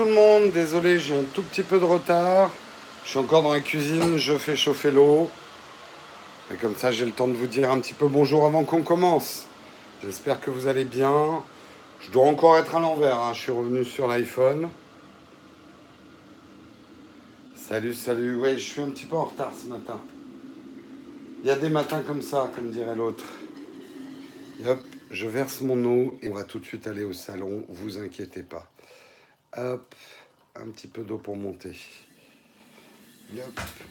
tout le monde, désolé, j'ai un tout petit peu de retard. Je suis encore dans la cuisine, je fais chauffer l'eau. Et comme ça, j'ai le temps de vous dire un petit peu bonjour avant qu'on commence. J'espère que vous allez bien. Je dois encore être à l'envers, hein. je suis revenu sur l'iPhone. Salut, salut. Oui, je suis un petit peu en retard ce matin. Il y a des matins comme ça, comme dirait l'autre. Hop, je verse mon eau et on va tout de suite aller au salon, vous inquiétez pas. Hop, un petit peu d'eau pour monter.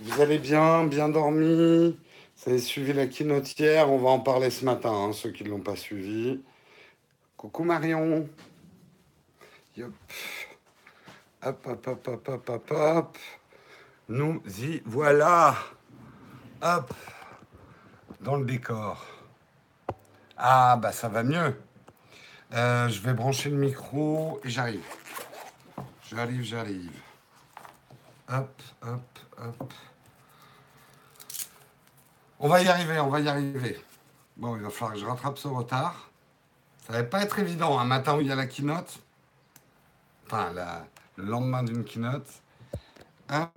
Vous allez bien, bien dormi Vous avez suivi la hier, on va en parler ce matin, hein, ceux qui ne l'ont pas suivi. Coucou Marion. Hop. Hop, hop, hop, hop, hop, hop, hop. Nous y voilà. Hop. Dans le décor. Ah, bah ça va mieux. Euh, je vais brancher le micro et j'arrive. J'arrive, j'arrive. Hop, hop, hop. On va y arriver, on va y arriver. Bon, il va falloir que je rattrape ce retard. Ça va pas être évident, un matin où il y a la keynote. Enfin, le lendemain d'une keynote. Hop.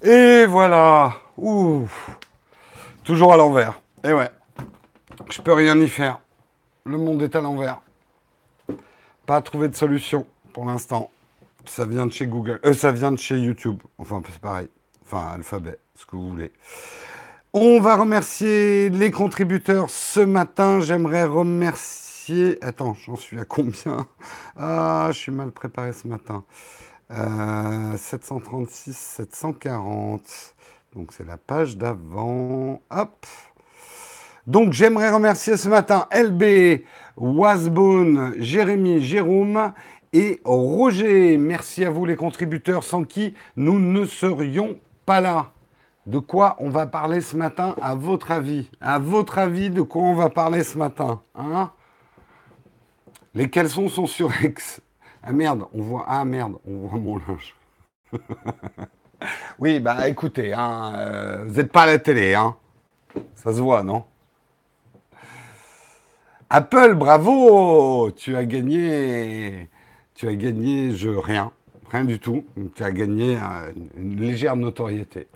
Et voilà. Ouh. Toujours à l'envers. Et ouais. Je peux rien y faire. Le monde est à l'envers. Pas trouvé de solution pour l'instant. Ça vient de chez Google. Euh, ça vient de chez YouTube. Enfin, c'est pareil. Enfin, alphabet, ce que vous voulez. On va remercier les contributeurs ce matin. J'aimerais remercier. Attends, j'en suis à combien? Ah, je suis mal préparé ce matin. 736, euh, 740. Donc c'est la page d'avant. Hop. Donc j'aimerais remercier ce matin LB, Wasbone, Jérémy, Jérôme et Roger. Merci à vous les contributeurs sans qui nous ne serions pas là. De quoi on va parler ce matin à votre avis? À votre avis, de quoi on va parler ce matin hein? Les caleçons sont sur X. Ah merde, on voit. Ah merde, on voit mon linge. oui, bah écoutez, hein, euh, vous n'êtes pas à la télé, hein. Ça se voit, non? Apple, bravo Tu as gagné. Tu as gagné, rien. Rien du tout. Tu as gagné une légère notoriété.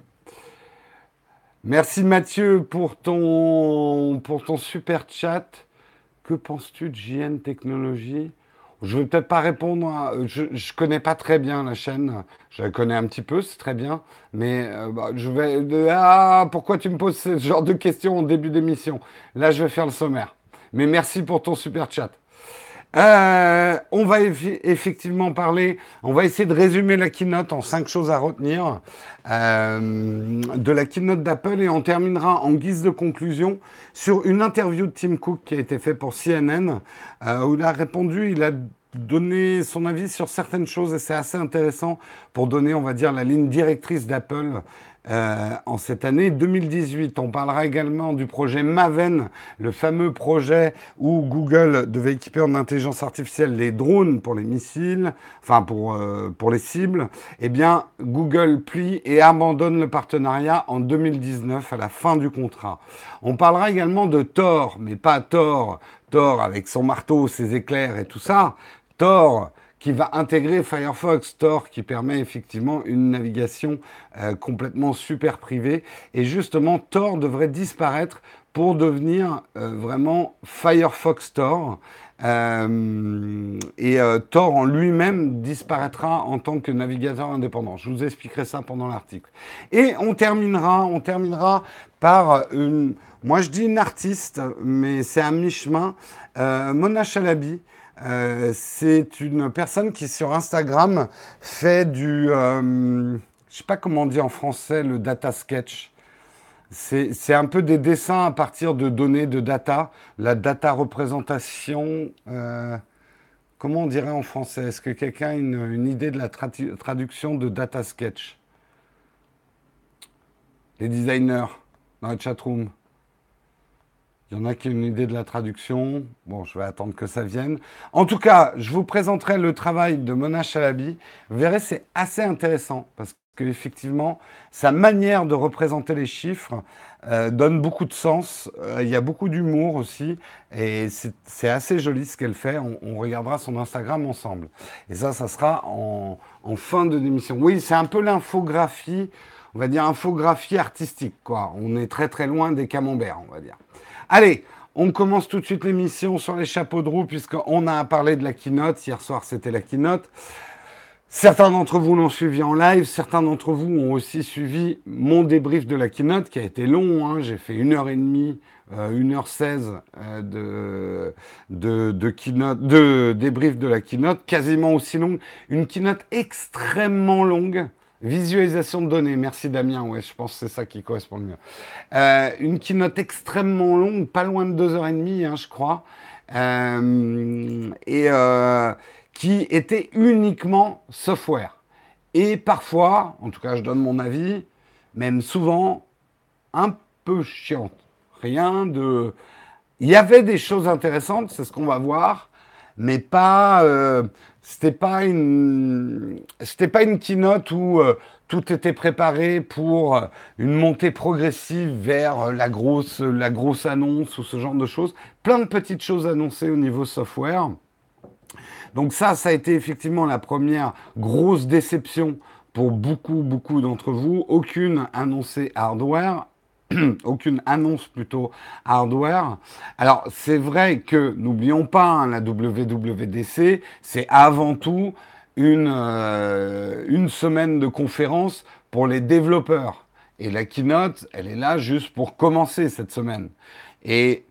Merci Mathieu pour ton, super chat. Que penses-tu de JN Technologies? Je ne vais peut-être pas répondre. Je ne connais pas très bien la chaîne. Je la connais un petit peu, c'est très bien. Mais euh, bah, je vais. Ah, pourquoi tu me poses ce genre de questions au début d'émission? Là, je vais faire le sommaire. Mais merci pour ton super chat. Euh, on va effectivement parler, on va essayer de résumer la keynote en cinq choses à retenir euh, de la keynote d'Apple et on terminera en guise de conclusion sur une interview de Tim Cook qui a été faite pour CNN euh, où il a répondu, il a donné son avis sur certaines choses et c'est assez intéressant pour donner, on va dire, la ligne directrice d'Apple euh, en cette année 2018. On parlera également du projet Maven, le fameux projet où Google devait équiper en intelligence artificielle les drones pour les missiles, enfin pour, euh, pour les cibles. Eh bien, Google plie et abandonne le partenariat en 2019 à la fin du contrat. On parlera également de Thor, mais pas Thor, Thor avec son marteau, ses éclairs et tout ça. Thor, qui va intégrer Firefox Store, qui permet effectivement une navigation euh, complètement super privée. Et justement, Tor devrait disparaître pour devenir euh, vraiment Firefox Store. Euh, et Tor en lui-même disparaîtra en tant que navigateur indépendant. Je vous expliquerai ça pendant l'article. Et on terminera, on terminera par une, moi je dis une artiste, mais c'est un mi-chemin, Mona Chalabi, euh, c'est une personne qui sur Instagram fait du, euh, je sais pas comment dire en français, le data sketch. C'est un peu des dessins à partir de données de data, la data représentation. Euh, comment on dirait en français? Est-ce que quelqu'un a une, idée de la traduction de data sketch? Les designers dans le chatroom. Il y en a qui ont une idée de la traduction. Bon, je vais attendre que ça vienne. En tout cas, je vous présenterai le travail de Mona Chalabi. Vous verrez, c'est assez intéressant parce qu'effectivement, sa manière de représenter les chiffres euh, donne beaucoup de sens. Euh, il y a beaucoup d'humour aussi. Et c'est assez joli ce qu'elle fait. On, regardera son Instagram ensemble. Et ça, ça sera en, en fin de l'émission. Oui, c'est un peu l'infographie, on va dire infographie artistique. Quoi. On est très très loin des camemberts, on va dire. Allez, on commence tout de suite l'émission sur les chapeaux de roue, puisqu'on a parlé de la keynote. Hier soir, c'était la keynote. Certains d'entre vous l'ont suivi en live, certains d'entre vous ont aussi suivi mon débrief de la keynote qui a été long. Hein. J'ai fait une heure et demie, euh, une heure seize euh, de, de, de, débrief de la keynote, quasiment aussi longue. Une keynote extrêmement longue. Visualisation de données, merci Damien, je pense que c'est ça qui correspond le mieux. Euh, une keynote extrêmement longue, pas loin de deux heures et demie, hein, je crois. et qui était uniquement software. Et parfois, en tout cas je donne mon avis, même souvent, un peu chiante. Rien de... Il y avait des choses intéressantes, c'est ce qu'on va voir, mais pas... Euh, c'était pas une... C'était pas une keynote où euh, tout était préparé pour euh, une montée progressive vers la grosse, la grosse annonce ou ce genre de choses. Plein de petites choses annoncées au niveau software. Donc ça, ça a été effectivement la première grosse déception pour beaucoup, beaucoup d'entre vous. Aucune annoncée hardware, aucune annonce plutôt hardware. Alors c'est vrai que, n'oublions pas, hein, la WWDC, c'est avant tout une, euh, une semaine de conférence pour les développeurs. Et la keynote, elle est là juste pour commencer cette semaine. Et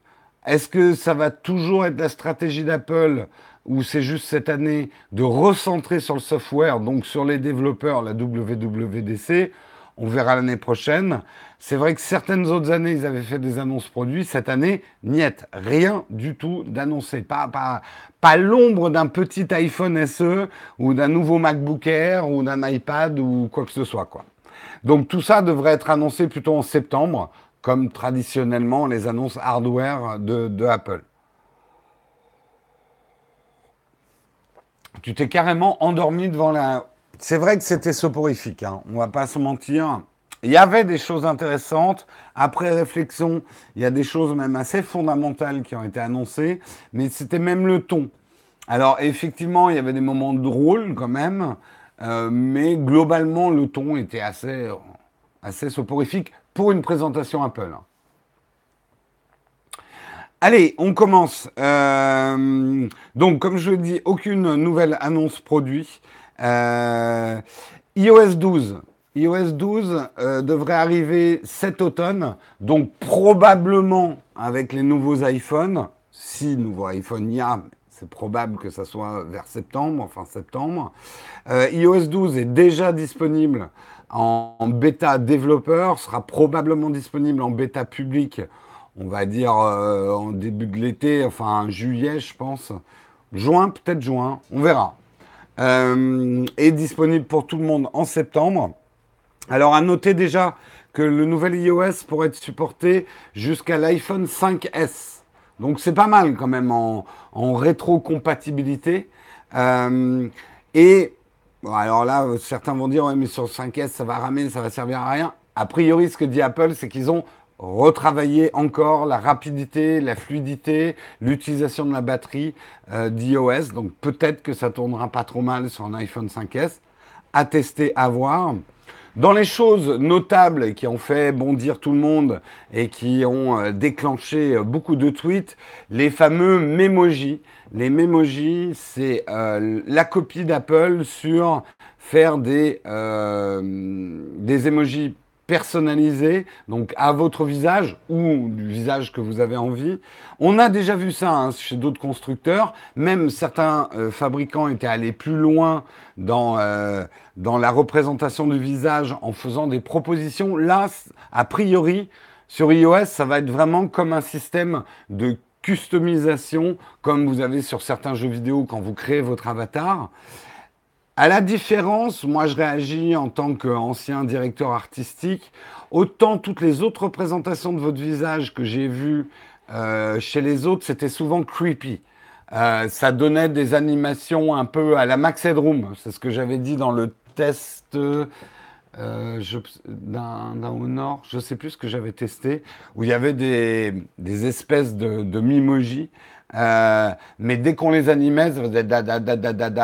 est-ce que ça va toujours être la stratégie d'Apple ou c'est juste cette année de recentrer sur le software, donc sur les développeurs, la WWDC. On verra l'année prochaine. C'est vrai que certaines autres années, ils avaient fait des annonces produits. Cette année, niet, rien du tout d'annoncé. Pas, pas, pas l'ombre d'un petit iPhone SE ou d'un nouveau MacBook Air ou d'un iPad ou quoi que ce soit. Quoi. Donc tout ça devrait être annoncé plutôt en septembre, comme traditionnellement les annonces hardware de Apple. Tu t'es carrément endormi devant la. C'est vrai que c'était soporifique, hein, on va pas se mentir. Il y avait des choses intéressantes. Après réflexion, il y a des choses même assez fondamentales qui ont été annoncées, mais c'était même le ton. Alors effectivement, il y avait des moments drôles quand même, euh, mais globalement, le ton était assez, assez soporifique pour une présentation Apple. Allez, on commence. Euh, donc, comme je dis, aucune nouvelle annonce produit. Euh, iOS 12. iOS 12 euh, devrait arriver cet automne, donc probablement avec les nouveaux iPhones. Si nouveau iPhone y a, c'est probable que ça soit vers septembre, enfin septembre. iOS 12 est déjà disponible en bêta développeur, sera probablement disponible en bêta public on va dire euh, en début de l'été, enfin juillet, je pense. Juin, peut-être juin, on verra. Euh, est disponible pour tout le monde en septembre. Alors à noter déjà que le nouvel iOS pourrait être supporté jusqu'à l'iPhone 5S. Donc c'est pas mal quand même en, rétrocompatibilité. Euh, et alors là, certains vont dire, ouais, mais sur le 5S, ça va ramer, ça va servir à rien. A priori, ce que dit Apple, c'est qu'ils ont retravailler encore la rapidité, la fluidité, l'utilisation de la batterie euh, d'iOS. Donc peut-être que ça tournera pas trop mal sur un iPhone 5S. À tester, à voir. Dans les choses notables qui ont fait bondir tout le monde et qui ont euh, déclenché euh, beaucoup de tweets, les fameux Memoji. Les Memoji, c'est la copie d'Apple sur faire des, des emojis personnalisé, donc à votre visage ou du visage que vous avez envie. On a déjà vu ça hein, chez d'autres constructeurs. Même certains euh, fabricants étaient allés plus loin dans, euh, dans la représentation du visage en faisant des propositions. Là, a priori, sur iOS, ça va être vraiment comme un système de customisation, comme vous avez sur certains jeux vidéo quand vous créez votre avatar. À la différence, moi je réagis en tant qu'ancien directeur artistique, autant toutes les autres représentations de votre visage que j'ai vues euh, chez les autres, c'était souvent creepy. Euh, ça donnait des animations un peu à la Max Headroom, c'est ce que j'avais dit dans le test. euh, d'un Honor, je ne sais plus ce que j'avais testé, où il y avait des, espèces de, de mimojis. Euh, mais dès qu'on les animait,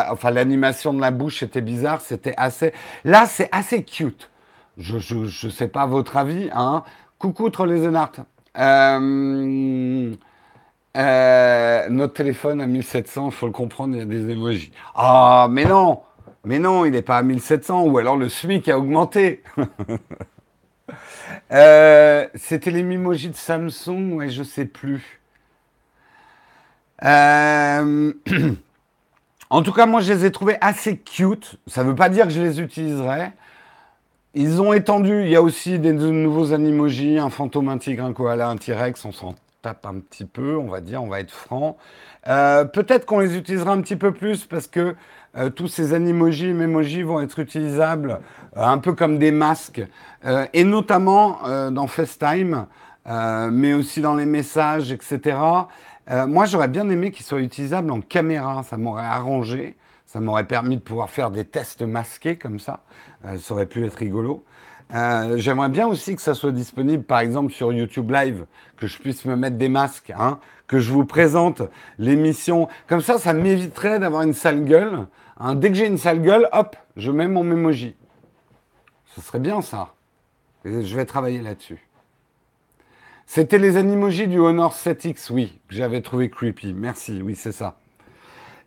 enfin l'animation de la bouche était bizarre, c'était assez. Là, c'est assez cute. Je, je, sais pas votre avis, hein. Coucou les Euh, euh, notre téléphone à 1700, il faut le comprendre, il y a des emojis. Ah, mais non Mais non, il n'est pas à 1700, ou alors le SMIC a augmenté. C'était les Mimojis de Samsung, ouais, je sais plus. Euh, en tout cas, moi, je les ai trouvés assez cute. Ça ne veut pas dire que je les utiliserai. Ils ont étendu, il y a aussi des nouveaux animojis, un fantôme, un tigre, un koala, un T-Rex, on s'en tape un petit peu, on va dire, on va être franc. Euh, peut-être qu'on les utilisera un petit peu plus parce que euh, tous ces animojis et mémojis vont être utilisables un peu comme des masques, et notamment dans FaceTime, mais aussi dans les messages, etc. Euh, moi, j'aurais bien aimé qu'il soit utilisable en caméra. Ça m'aurait arrangé. Ça m'aurait permis de pouvoir faire des tests masqués comme ça. Euh, ça aurait pu être rigolo. Euh, j'aimerais bien aussi que ça soit disponible, par exemple, sur YouTube Live, que je puisse me mettre des masques, hein, que je vous présente l'émission. Comme ça, ça m'éviterait d'avoir une sale gueule. Hein. Dès que j'ai une sale gueule, hop, je mets mon memoji. Ce serait bien ça. je vais travailler là-dessus. C'était les animojis du Honor 7X, oui, que j'avais trouvé creepy. Merci, oui, c'est ça.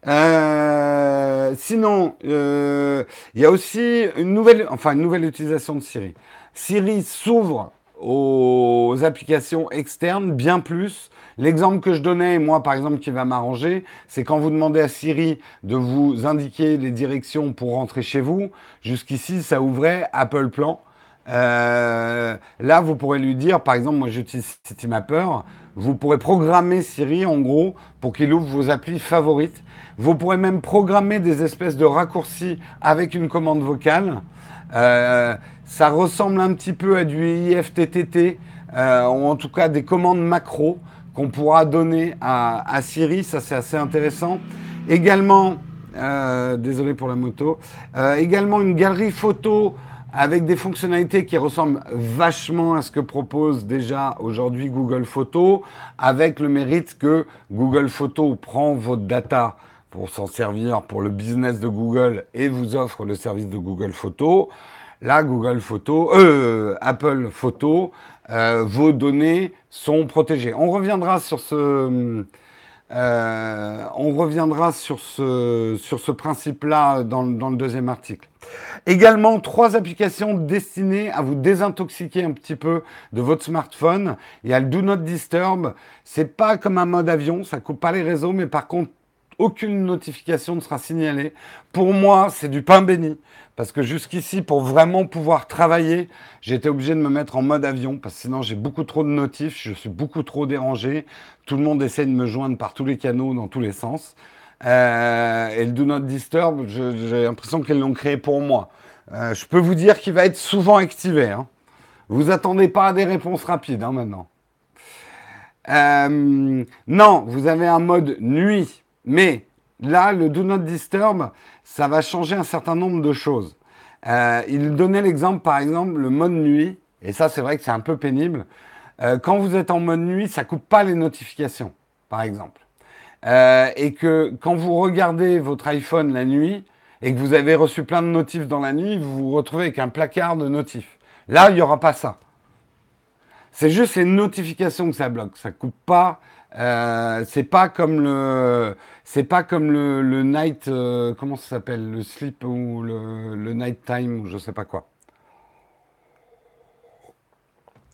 Euh, sinon, euh, il y a aussi une nouvelle, enfin une nouvelle utilisation de Siri. Siri s'ouvre aux applications externes bien plus. L'exemple que je donnais, moi par exemple, qui va m'arranger, c'est quand vous demandez à Siri de vous indiquer les directions pour rentrer chez vous. Jusqu'ici, ça ouvrait Apple Plan. Euh, là, vous pourrez lui dire, par exemple, moi j'utilise CityMapper, vous pourrez programmer Siri en gros pour qu'il ouvre vos applis favorites. Vous pourrez même programmer des espèces de raccourcis avec une commande vocale. Euh, ça ressemble un petit peu à du IFTTT, euh, ou en tout cas des commandes macro qu'on pourra donner à, à Siri. Ça, c'est assez intéressant. Également, désolé pour la moto, également une galerie photo avec des fonctionnalités qui ressemblent vachement à ce que propose déjà aujourd'hui Google Photos, avec le mérite que Google Photos prend votre data pour s'en servir pour le business de Google et vous offre le service de Google Photos. Là, Google Photos, euh, Apple Photos, euh, vos données sont protégées. On reviendra sur ce, euh, on reviendra sur ce, sur ce principe-là dans, dans le deuxième article. Également, trois applications destinées à vous désintoxiquer un petit peu de votre smartphone. Il y a le Do Not Disturb. C'est pas comme un mode avion, ça coupe pas les réseaux, mais par contre, aucune notification ne sera signalée. Pour moi, c'est du pain béni. Parce que jusqu'ici, pour vraiment pouvoir travailler, été obligé de me mettre en mode avion, parce que sinon j'ai beaucoup trop de notifs, je suis beaucoup trop dérangé. Tout le monde essaie de me joindre par tous les canaux, dans tous les sens. Euh, et le Do Not Disturb, j'ai l'impression qu'ils l'ont créé pour moi. Euh, je peux vous dire qu'il va être souvent activé. Hein. Vous attendez pas à des réponses rapides hein, maintenant. Euh, non, vous avez un mode nuit, mais là, le Do Not Disturb, ça va changer un certain nombre de choses. il donnait l'exemple, par exemple, le mode nuit, et ça, c'est vrai que c'est un peu pénible. quand vous êtes en mode nuit, ça coupe pas les notifications, par exemple. Euh, et que quand vous regardez votre iPhone la nuit et que vous avez reçu plein de notifs dans la nuit, vous vous retrouvez avec un placard de notifs. Là, il n'y aura pas ça. C'est juste les notifications que ça bloque. Ça coupe pas. Euh, c'est pas comme le, c'est pas comme le, night, euh, comment ça s'appelle, le sleep ou le, night time ou je sais pas quoi.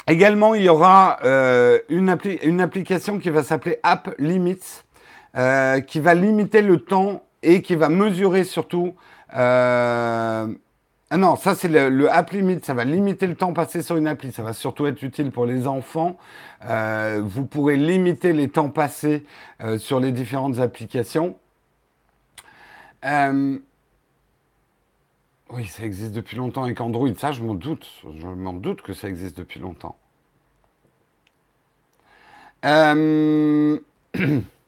Également, il y aura euh, une, une application qui va s'appeler App Limits euh, qui va limiter le temps et qui va mesurer surtout. Ah non, ça c'est le, le, app limit, ça va limiter le temps passé sur une appli. Ça va surtout être utile pour les enfants. Euh, vous pourrez limiter les temps passés euh, sur les différentes applications. Euh, oui, ça existe depuis longtemps avec Android. Ça, je m'en doute. Je m'en doute que ça existe depuis longtemps.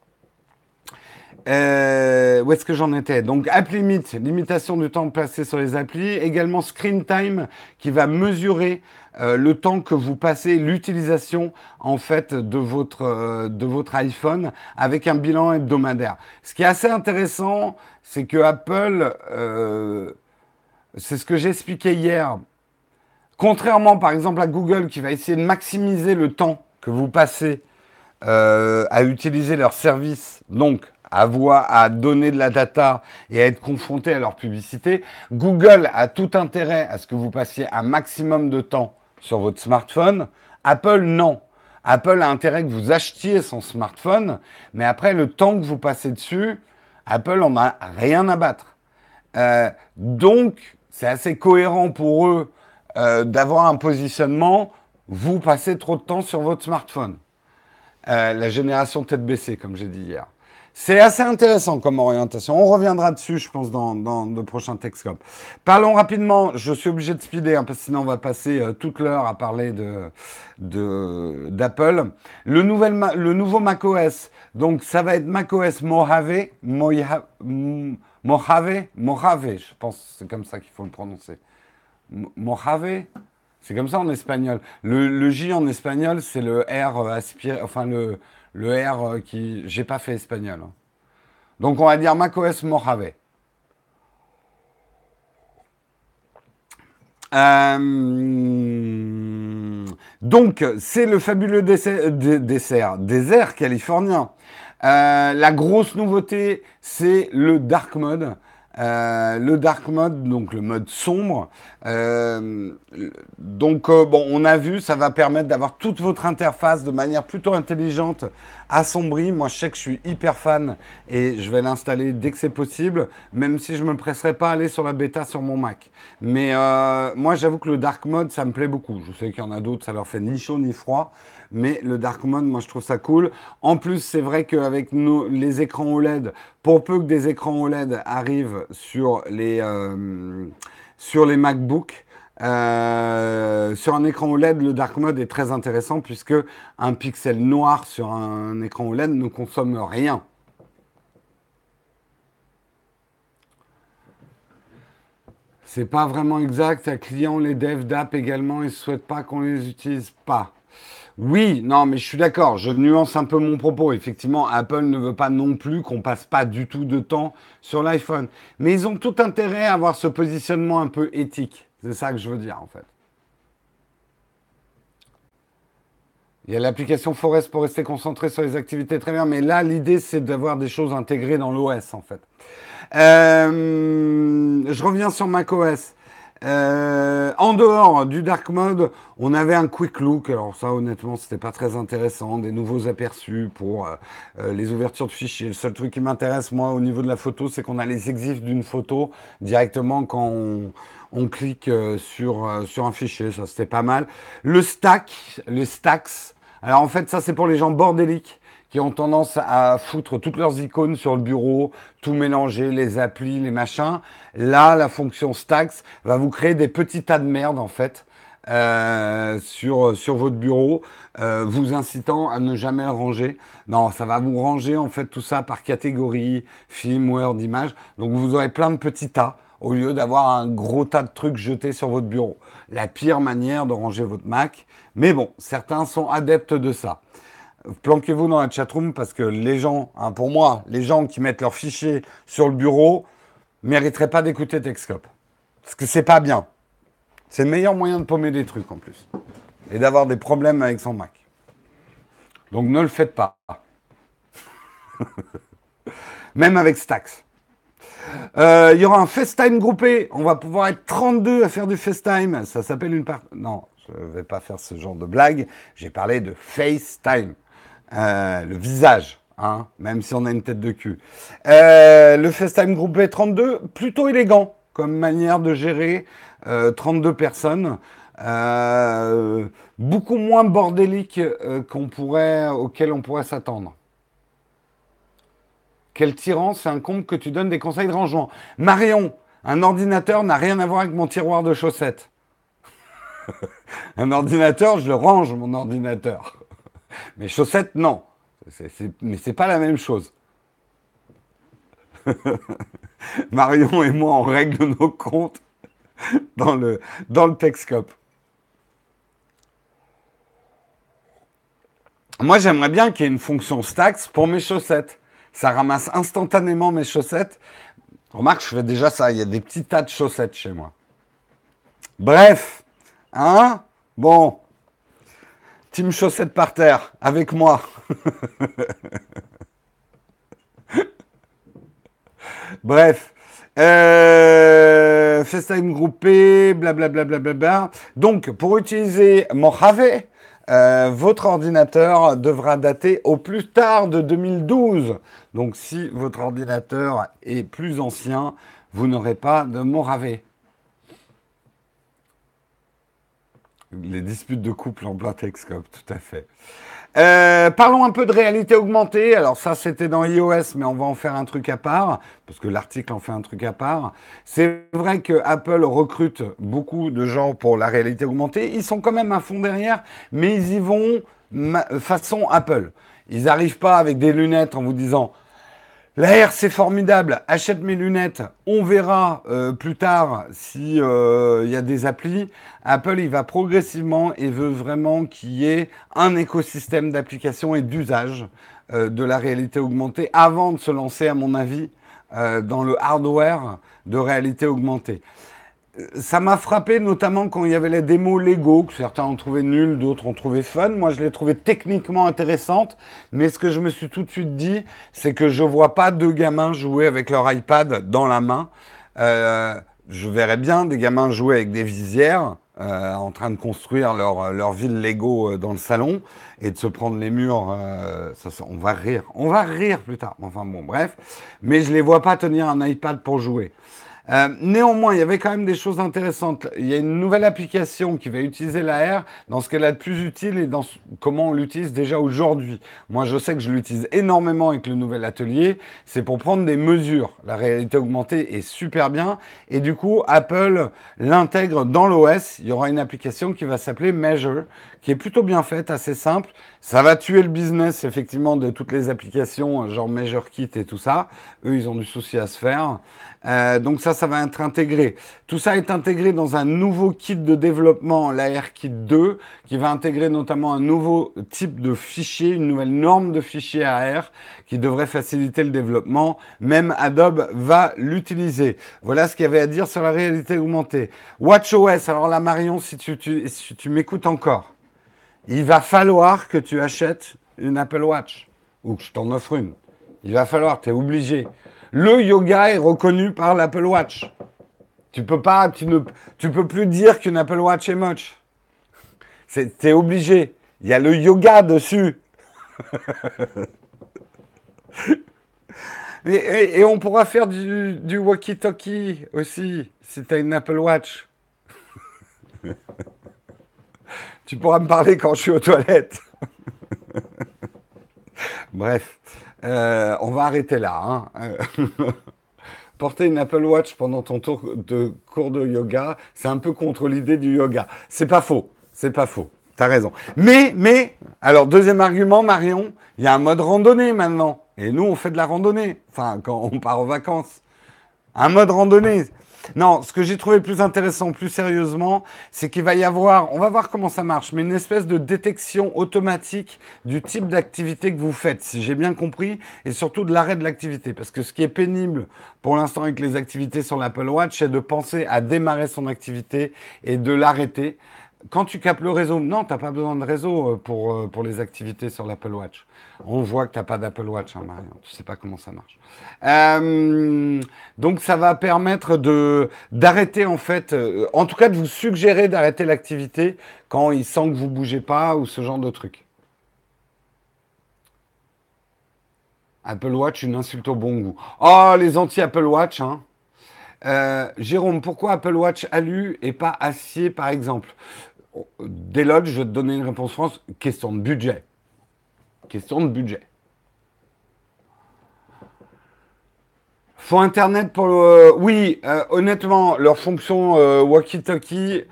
Euh... Euh, où est-ce que j'en étais? Donc, app limit, limitation du temps passé sur les applis. Également, screen time, qui va mesurer euh, le temps que vous passez, l'utilisation en fait de votre, euh, de votre iPhone avec un bilan hebdomadaire. Ce qui est assez intéressant, c'est que Apple, euh, c'est ce que j'expliquais hier, contrairement par exemple à Google qui va essayer de maximiser le temps que vous passez à utiliser leur service, donc à, voir, à donner de la data et à être confronté à leur publicité, Google a tout intérêt à ce que vous passiez un maximum de temps sur votre smartphone. Apple, non. Apple a intérêt que vous achetiez son smartphone, mais après, le temps que vous passez dessus, Apple en a rien à battre. Euh, donc, c'est assez cohérent pour eux euh, d'avoir un positionnement, vous passez trop de temps sur votre smartphone. Euh, la génération tête baissée, comme j'ai dit hier. C'est assez intéressant comme orientation. On reviendra dessus, je pense, dans, dans de prochains Texcop. Parlons rapidement. Je suis obligé de speeder, hein, parce que sinon on va passer euh, toute l'heure à parler de d'Apple. Le, le nouveau macOS, donc ça va être macOS Mojave, Mojave, Mojave, Mojave, je pense c'est comme ça qu'il faut le prononcer. Mojave, c'est comme ça en espagnol. Le, le J en espagnol, c'est le R aspiré, enfin le, le R euh, qui. J'ai pas fait espagnol. Hein. Donc on va dire macOS Mojave. Euh, donc, c'est le fabuleux dessert, désert californien. Euh, la grosse nouveauté, c'est le dark mode. Euh, le dark mode, donc le mode sombre. Euh, donc euh, bon, on a vu, ça va permettre d'avoir toute votre interface de manière plutôt intelligente, assombrie. Moi, je sais que je suis hyper fan et je vais l'installer dès que c'est possible, même si je me presserai pas à aller sur la bêta sur mon Mac. Mais moi, j'avoue que le dark mode, ça me plaît beaucoup. Je sais qu'il y en a d'autres, ça leur fait ni chaud ni froid. Mais le dark mode, moi, je trouve ça cool. En plus, c'est vrai qu'avec les écrans OLED, pour peu que des écrans OLED arrivent sur les, euh, sur les MacBooks, euh, sur un écran OLED, le dark mode est très intéressant puisque un pixel noir sur un écran OLED ne consomme rien. C'est pas vraiment exact. Un client, les devs d'app également, ils ne souhaitent pas qu'on les utilise pas. Oui, non, mais je suis d'accord. Je nuance un peu mon propos. Effectivement, Apple ne veut pas non plus qu'on passe pas du tout de temps sur l'iPhone. Mais ils ont tout intérêt à avoir ce positionnement un peu éthique. C'est ça que je veux dire, en fait. Il y a l'application Forest pour rester concentré sur les activités, très bien. Mais là, l'idée, c'est d'avoir des choses intégrées dans l'OS, en fait. Euh, je reviens sur macOS. Euh, en dehors du dark mode, on avait un quick look. Alors ça, honnêtement, c'était pas très intéressant. Des nouveaux aperçus pour euh, euh, les ouvertures de fichiers. Le seul truc qui m'intéresse moi au niveau de la photo, c'est qu'on a les exifs d'une photo directement quand on, clique sur sur un fichier. Ça, c'était pas mal. Le stack, les stacks. Alors en fait, ça c'est pour les gens bordéliques qui ont tendance à foutre toutes leurs icônes sur le bureau, tout mélanger, les applis, les machins. Là, la fonction Stacks va vous créer des petits tas de merde en fait euh, sur, votre bureau, euh, vous incitant à ne jamais le ranger. Non, ça va vous ranger en fait tout ça par catégorie, film, Word, image. Donc vous aurez plein de petits tas au lieu d'avoir un gros tas de trucs jetés sur votre bureau. La pire manière de ranger votre Mac. Mais bon, certains sont adeptes de ça planquez-vous dans la chatroom parce que les gens, hein, pour moi, les gens qui mettent leurs fichiers sur le bureau mériteraient pas d'écouter Texcope. Parce que c'est pas bien. C'est le meilleur moyen de paumer des trucs en plus. Et d'avoir des problèmes avec son Mac. Donc ne le faites pas. Même avec Stacks. Euh, il y aura un FaceTime groupé. On va pouvoir être 32 à faire du FaceTime. Ça s'appelle une part. Non, je ne vais pas faire ce genre de blague. J'ai parlé de FaceTime. Euh, le visage, hein, même si on a une tête de cul. Euh, le FaceTime Group B32, plutôt élégant comme manière de gérer 32 euh, personnes. beaucoup moins bordélique qu'on pourrait, auquel on pourrait s'attendre. Quel tyran, c'est un compte que tu donnes des conseils de rangement. Marion, un ordinateur n'a rien à voir avec mon tiroir de chaussettes. un ordinateur, je le range, mon ordinateur. Mais chaussettes, non. Mais c'est pas la même chose. Marion et moi, on règle nos comptes dans le, dans le Texcope. Moi, j'aimerais bien qu'il y ait une fonction Stax pour mes chaussettes. Ça ramasse instantanément mes chaussettes. Remarque, je fais déjà ça. Il y a des petits tas de chaussettes chez moi. Bref, hein? Bon. Team chaussettes par terre, avec moi. Bref. Euh, FaceTime groupé, blablabla. Bla, bla, bla, Donc, pour utiliser Mojave, euh, votre ordinateur devra dater au plus tard de 2012. Donc, si votre ordinateur est plus ancien, vous n'aurez pas de Mojave. Les disputes de couple en plein Texcope, tout à fait. Euh, parlons un peu de réalité augmentée. Alors ça, c'était dans iOS, mais on va en faire un truc à part, parce que l'article en fait un truc à part. C'est vrai que Apple recrute beaucoup de gens pour la réalité augmentée. Ils sont quand même à fond derrière, mais ils y vont façon Apple. Ils n'arrivent pas avec des lunettes en vous disant L'air, c'est formidable. Achète mes lunettes. On verra euh, plus tard s'il euh, y a des applis. Apple, il va progressivement et veut vraiment qu'il y ait un écosystème d'applications et d'usage euh, de la réalité augmentée avant de se lancer, à mon avis, dans le hardware de réalité augmentée ça m'a frappé notamment quand il y avait les démos Lego, que certains ont trouvé nulles, d'autres ont trouvé fun. Moi, je l'ai trouvé techniquement intéressante. Mais ce que je me suis tout de suite dit, c'est que je vois pas deux gamins jouer avec leur iPad dans la main. Euh, je verrais bien des gamins jouer avec des visières, euh, en train de construire leur, leur ville Lego euh, dans le salon et de se prendre les murs. Euh, ça, on va rire. On va rire plus tard. Enfin bon, bref. Mais je les vois pas tenir un iPad pour jouer. Euh, néanmoins, il y avait quand même des choses intéressantes. Il y a une nouvelle application qui va utiliser l'AR dans ce qu'elle a de plus utile et dans comment on l'utilise déjà aujourd'hui. Moi, je sais que je l'utilise énormément avec le nouvel atelier. C'est pour prendre des mesures. La réalité augmentée est super bien. Et du coup, Apple l'intègre dans l'OS. Il y aura une application qui va s'appeler Measure, qui est plutôt bien faite, assez simple. Ça va tuer le business, effectivement, de toutes les applications, genre Measure Kit et tout ça. Eux, ils ont du souci à se faire. Euh, donc ça, ça va être intégré. Tout ça est intégré dans un nouveau kit de développement, l'ARKit 2, qui va intégrer notamment un nouveau type de fichier, une nouvelle norme de fichier AR qui devrait faciliter le développement. Même Adobe va l'utiliser. Voilà ce qu'il y avait à dire sur la réalité augmentée. WatchOS, alors là Marion, si tu, si tu m'écoutes encore, il va falloir que tu achètes une Apple Watch ou que je t'en offre une. Il va falloir, tu es obligé. Le yoga est reconnu par l'Apple Watch. Tu peux pas, tu ne, peux plus dire qu'une Apple Watch est moche. C'est, obligé. Il y a le yoga dessus. et, on pourra faire du, du walkie-talkie aussi, si tu as une Apple Watch. tu pourras me parler quand je suis aux toilettes. Bref. Euh, on va arrêter là. Hein. Porter une Apple Watch pendant ton tour de cours de yoga, c'est un peu contre l'idée du yoga. C'est pas faux. C'est pas faux. T'as raison. Mais, mais, alors deuxième argument, Marion, il y a un mode randonnée maintenant. Et nous, on fait de la randonnée. Enfin, quand on part en vacances. Un mode randonnée. Non, ce que j'ai trouvé plus intéressant, plus sérieusement, c'est qu'il va y avoir, on va voir comment ça marche, mais une espèce de détection automatique du type d'activité que vous faites, si j'ai bien compris, et surtout de l'arrêt de l'activité. Parce que ce qui est pénible pour l'instant avec les activités sur l'Apple Watch, c'est de penser à démarrer son activité et de l'arrêter quand tu capes le réseau, non, tu n'as pas besoin de réseau euh, pour, euh, pour les activités sur l'Apple Watch. On voit que tu n'as pas d'Apple Watch, hein. Tu ne sais pas comment ça marche. Euh, donc, ça va permettre d'arrêter, en fait, en tout cas, de vous suggérer d'arrêter l'activité quand il sent que vous ne bougez pas ou ce genre de truc. Apple Watch, une insulte au bon goût. Oh, les anti-Apple Watch, hein. Jérôme, pourquoi Apple Watch alu et pas acier, par exemple? Dès je vais te donner une réponse France. Question de budget. Question de budget. Faut Internet pour le... Oui, euh, honnêtement, leur fonction euh, walkie-talkie,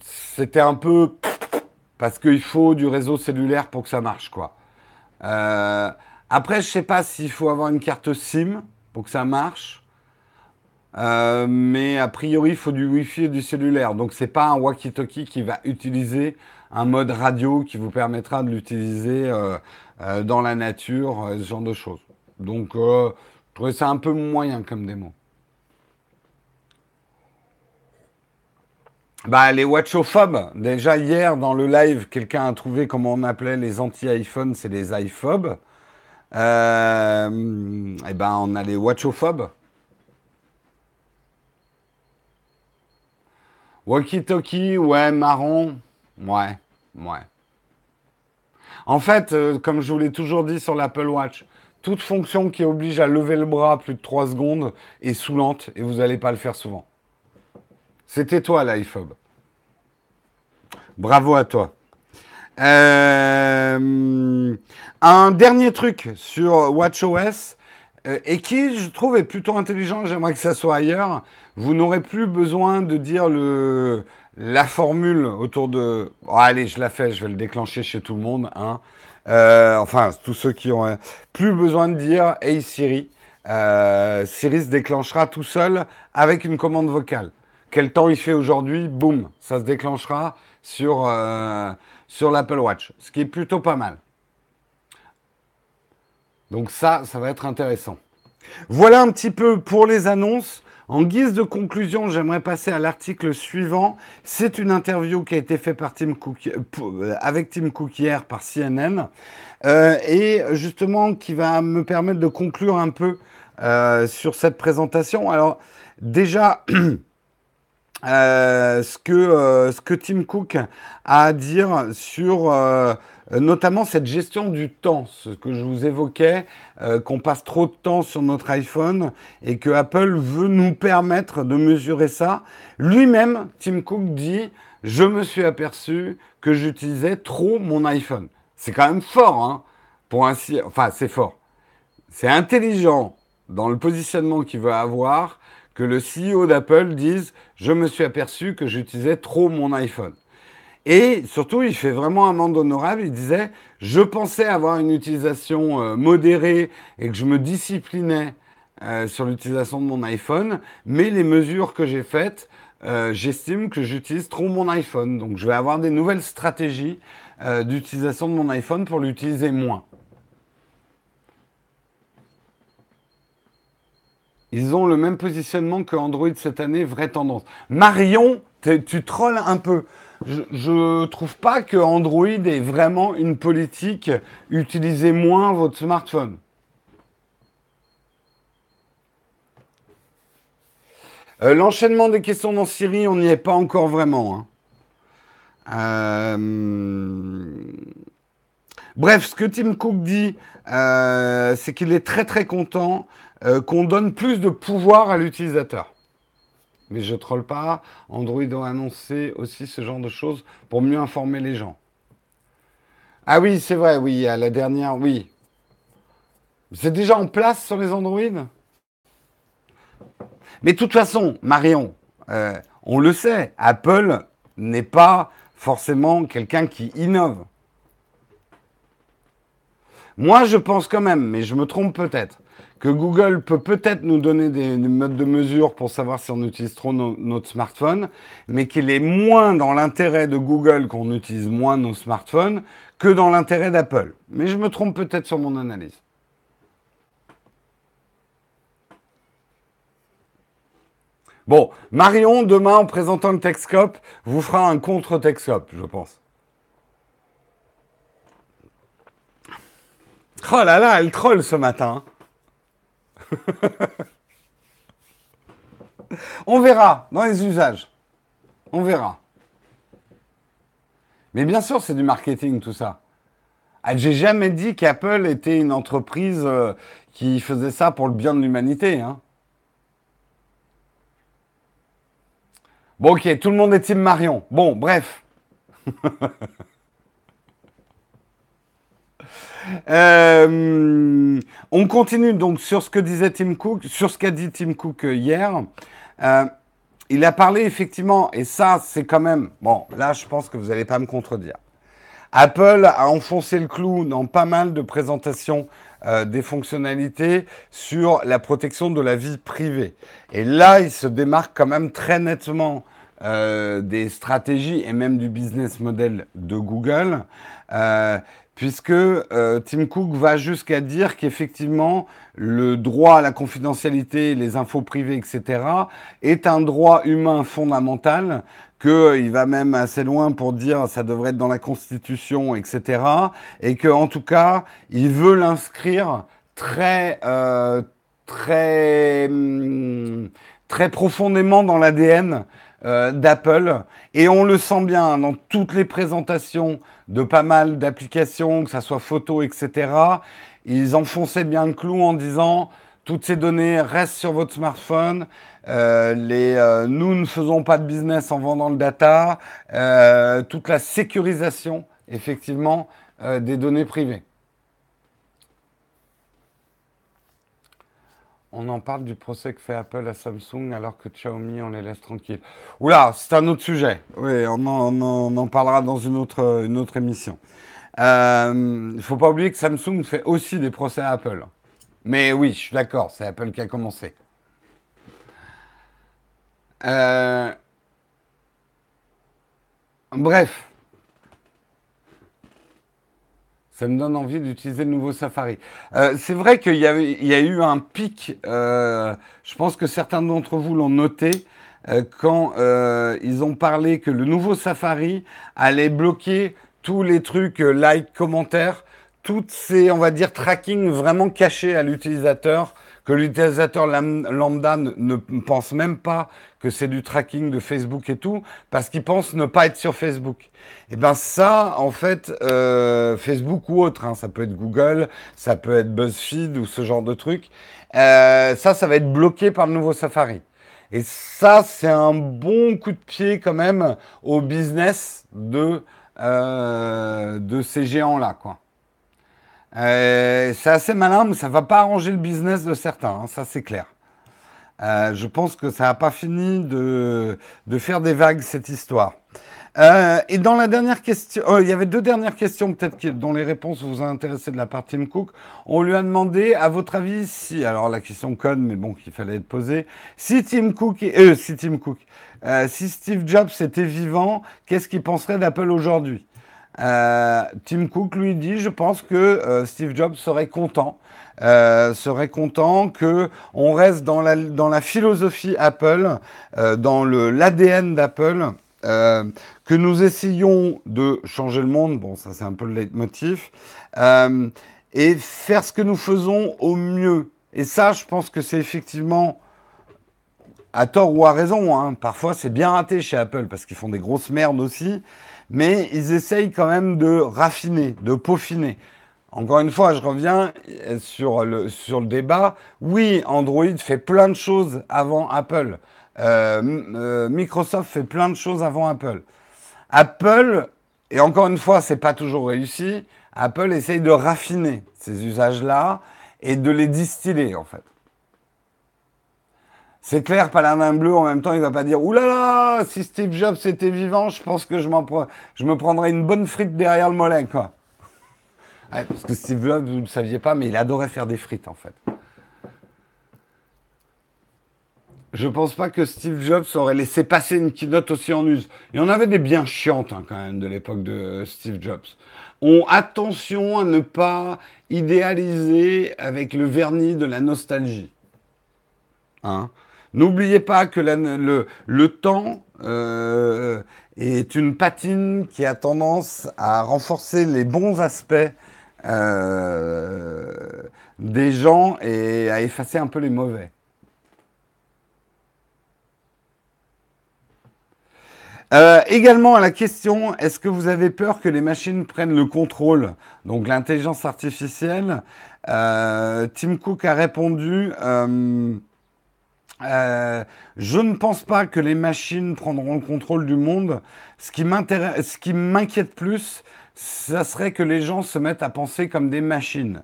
c'était un peu... Parce qu'il faut du réseau cellulaire pour que ça marche. Euh, après, je sais pas s'il faut avoir une carte SIM. pour que ça marche. Euh, mais a priori, il faut du Wi-Fi et du cellulaire. Donc, c'est pas un walkie-talkie qui va utiliser un mode radio qui vous permettra de l'utiliser euh, euh, dans la nature, ce genre de choses. Donc, je trouvais ça un peu moyen comme démo. Bah, les watchophobes, déjà hier dans le live, quelqu'un a trouvé comment on appelait les anti-iPhone, c'est les iPhobes. Eh ben, on a les watchophobes. Walkie-talkie, ouais, marron, ouais, ouais. En fait, euh, comme je vous l'ai toujours dit sur l'Apple Watch, toute fonction qui oblige à lever le bras plus de 3 secondes est saoulante et vous n'allez pas le faire souvent. C'était toi l'iPhone. Bravo à toi. Euh, un dernier truc sur WatchOS et qui, je trouve, est plutôt intelligent. J'aimerais que ça soit ailleurs. Vous n'aurez plus besoin de dire le, la formule autour de. Oh, allez, je la fais, je vais le déclencher chez tout le monde. Hein. Euh, enfin, tous ceux qui ont. Plus besoin de dire Hey Siri. Siri se déclenchera tout seul avec une commande vocale. Quel temps il fait aujourd'hui? Boum, ça se déclenchera sur, sur l'Apple Watch, ce qui est plutôt pas mal. Donc ça, ça va être intéressant. Voilà un petit peu pour les annonces. En guise de conclusion, j'aimerais passer à l'article suivant. C'est une interview qui a été faite par Tim Cook, euh, avec Tim Cook hier par CNN euh, et justement qui va me permettre de conclure un peu euh, sur cette présentation. Alors déjà, ce, que, ce que Tim Cook a à dire sur notamment cette gestion du temps, ce que je vous évoquais, qu'on passe trop de temps sur notre iPhone et que Apple veut nous permettre de mesurer ça. Lui-même, Tim Cook dit, je me suis aperçu que j'utilisais trop mon iPhone. C'est quand même fort, hein, pour enfin c'est fort. C'est intelligent dans le positionnement qu'il veut avoir que le CEO d'Apple dise je me suis aperçu que j'utilisais trop mon iPhone. Et surtout, il fait vraiment un monde honorable. Il disait je pensais avoir une utilisation euh, modérée et que je me disciplinais euh, sur l'utilisation de mon iPhone, mais les mesures que j'ai faites, euh, j'estime que j'utilise trop mon iPhone. Donc, je vais avoir des nouvelles stratégies d'utilisation de mon iPhone pour l'utiliser moins. Ils ont le même positionnement que Android cette année, vraie tendance. Marion, tu trolles un peu. Je ne trouve pas que Android ait vraiment une politique utilisez moins votre smartphone. Euh, l'enchaînement des questions dans Siri, on n'y est pas encore vraiment. Hein. Euh, bref, ce que Tim Cook dit, euh, c'est qu'il est très très content qu'on donne plus de pouvoir à l'utilisateur. Mais je troll pas. Android a annoncé aussi ce genre de choses pour mieux informer les gens. Ah oui, c'est vrai, oui, à la dernière, oui. C'est déjà en place sur les Android? Mais de toute façon, Marion, euh, on le sait, Apple n'est pas forcément quelqu'un qui innove. Moi, je pense quand même, mais je me trompe peut-être, que Google peut peut-être nous donner des, modes de mesure pour savoir si on utilise trop notre smartphone, mais qu'il est moins dans l'intérêt de Google qu'on utilise moins nos smartphones que dans l'intérêt d'Apple. Mais je me trompe peut-être sur mon analyse. Bon, Marion, demain, en présentant le Texcope, vous fera un contre-Texcope, je pense. Oh là là, elle troll ce matin. On verra dans les usages. On verra. Mais bien sûr, c'est du marketing tout ça. Ah, j'ai jamais dit qu'Apple était une entreprise euh, qui faisait ça pour le bien de l'humanité. Hein. Bon, ok, tout le monde est Marion? Bon, bref. Euh, on continue donc sur ce que disait Tim Cook, sur ce qu'a dit Tim Cook euh, hier. Euh, il a parlé effectivement, et ça c'est quand même, bon là je pense que vous n'allez pas me contredire. Apple a enfoncé le clou dans pas mal de présentations des fonctionnalités sur la protection de la vie privée. Et là, il se démarque quand même très nettement des stratégies et même du business model de Google, puisque Tim Cook va jusqu'à dire qu'effectivement, le droit à la confidentialité, les infos privées, etc., est un droit humain fondamental qu'il va même assez loin pour dire ça devrait être dans la Constitution, etc. Et que en tout cas, il veut l'inscrire très, euh, très, hum, très profondément dans l'ADN euh, d'Apple. Et on le sent bien dans toutes les présentations de pas mal d'applications, que ça soit photo, etc. Ils enfonçaient bien le clou en disant toutes ces données restent sur votre smartphone. Euh, les, euh, nous ne faisons pas de business en vendant le data. Euh, toute la sécurisation, effectivement, des données privées. On en parle du procès que fait Apple à Samsung alors que Xiaomi, on les laisse tranquilles. Oula, c'est un autre sujet. Oui, on en, parlera dans une autre, une autre émission. Il ne faut pas oublier que Samsung fait aussi des procès à Apple. Mais oui, je suis d'accord, c'est Apple qui a commencé. Euh, bref. Ça me donne envie d'utiliser le nouveau Safari. Euh, c'est vrai qu'il y, a eu un pic, euh, je pense que certains d'entre vous l'ont noté, quand ils ont parlé que le nouveau Safari allait bloquer tous les trucs like, commentaires, toutes ces, on va dire, tracking vraiment cachés à l'utilisateur, que l'utilisateur lambda ne, pense même pas que c'est du tracking de Facebook et tout, parce qu'il pense ne pas être sur Facebook. Et eh ben ça, en fait, euh, Facebook ou autre, hein, ça peut être Google, ça peut être BuzzFeed ou ce genre de truc, euh, ça, ça va être bloqué par le nouveau Safari. Et ça, c'est un bon coup de pied quand même au business de, euh, de ces géants-là, quoi. Euh, c'est assez malin, mais ça va pas arranger le business de certains, hein, ça c'est clair. Euh, je pense que ça n'a pas fini de, de, faire des vagues cette histoire. Euh, et dans la dernière question, oh, il y avait deux dernières questions peut-être dont les réponses vous ont intéressé de la part Tim Cook. On lui a demandé, à votre avis, si, alors la question conne, mais bon, qu'il fallait être posée, si Tim Cook, euh, si Tim Cook, euh, si Steve Jobs était vivant, qu'est-ce qu'il penserait d'Apple aujourd'hui? Euh, Tim Cook lui dit, je pense que euh, Steve Jobs serait content, euh, serait content que on reste dans la, philosophie Apple, dans l'ADN d'Apple, que nous essayons de changer le monde. Bon, ça c'est un peu le leitmotiv, et faire ce que nous faisons au mieux. Et ça, je pense que c'est effectivement à tort ou à raison. Hein. Parfois, c'est bien raté chez Apple parce qu'ils font des grosses merdes aussi mais ils essayent quand même de raffiner, de peaufiner. Encore une fois, je reviens sur le, sur le débat. Oui, Android fait plein de choses avant Apple. Euh, euh, Microsoft fait plein de choses avant Apple. Apple, et encore une fois, c'est pas toujours réussi. Apple essaye de raffiner ces usages-là et de les distiller, en fait. C'est clair, Paladin Bleu, en même temps, il va pas dire Ouh là là, si Steve Jobs était vivant, je pense que je, me prendrais une bonne frite derrière le mollet, quoi. parce que Steve Jobs, vous ne le saviez pas, mais il adorait faire des frites, en fait. Je pense pas que Steve Jobs aurait laissé passer une keynote aussi en use. Il y en avait des bien chiantes, hein, quand même, de l'époque de Steve Jobs. On, attention à ne pas idéaliser avec le vernis de la nostalgie. Hein? N'oubliez pas que le, temps euh, est une patine qui a tendance à renforcer les bons aspects euh, des gens et à effacer un peu les mauvais. Euh, également à la question, est-ce que vous avez peur que les machines prennent le contrôle? Donc l'intelligence artificielle, Tim Cook a répondu, euh, je ne pense pas que les machines prendront le contrôle du monde. Ce qui m'inquiète plus, ça serait que les gens se mettent à penser comme des machines.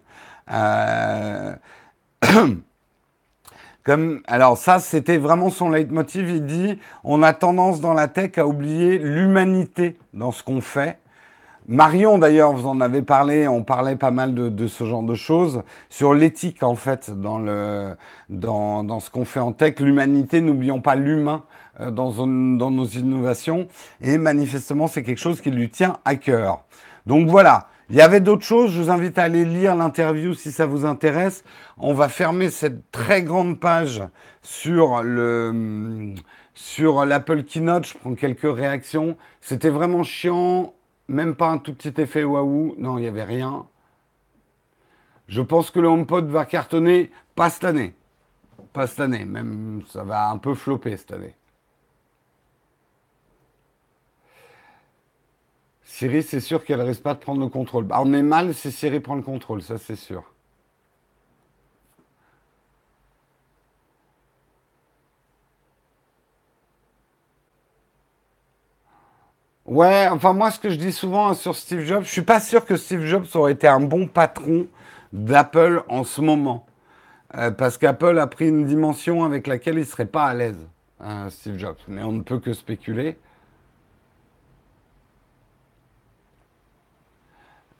Euh, comme, alors ça, c'était vraiment son leitmotiv. Il dit, on a tendance dans la tech à oublier l'humanité dans ce qu'on fait. Marion, d'ailleurs, vous en avez parlé, on parlait pas mal de, ce genre de choses, sur l'éthique, en fait, dans, le, dans, ce qu'on fait en tech. L'humanité, n'oublions pas l'humain euh, dans, dans nos innovations, et manifestement, c'est quelque chose qui lui tient à cœur. Donc voilà, il y avait d'autres choses, je vous invite à aller lire l'interview si ça vous intéresse. On va fermer cette très grande page sur le sur l'Apple Keynote, je prends quelques réactions. C'était vraiment chiant même pas un tout petit effet waouh. Non, il n'y avait rien. Je pense que le HomePod va cartonner, pas cette année. Pas cette année, même ça va un peu flopper cette année. Siri, c'est sûr qu'elle risque pas de prendre le contrôle. Bah, on est mal si Siri prend le contrôle, ça c'est sûr. Ouais, enfin moi ce que je dis souvent sur Steve Jobs, je suis pas sûr que Steve Jobs aurait été un bon patron d'Apple en ce moment. Euh, parce qu'Apple a pris une dimension avec laquelle il serait pas à l'aise, hein, Steve Jobs. Mais on ne peut que spéculer.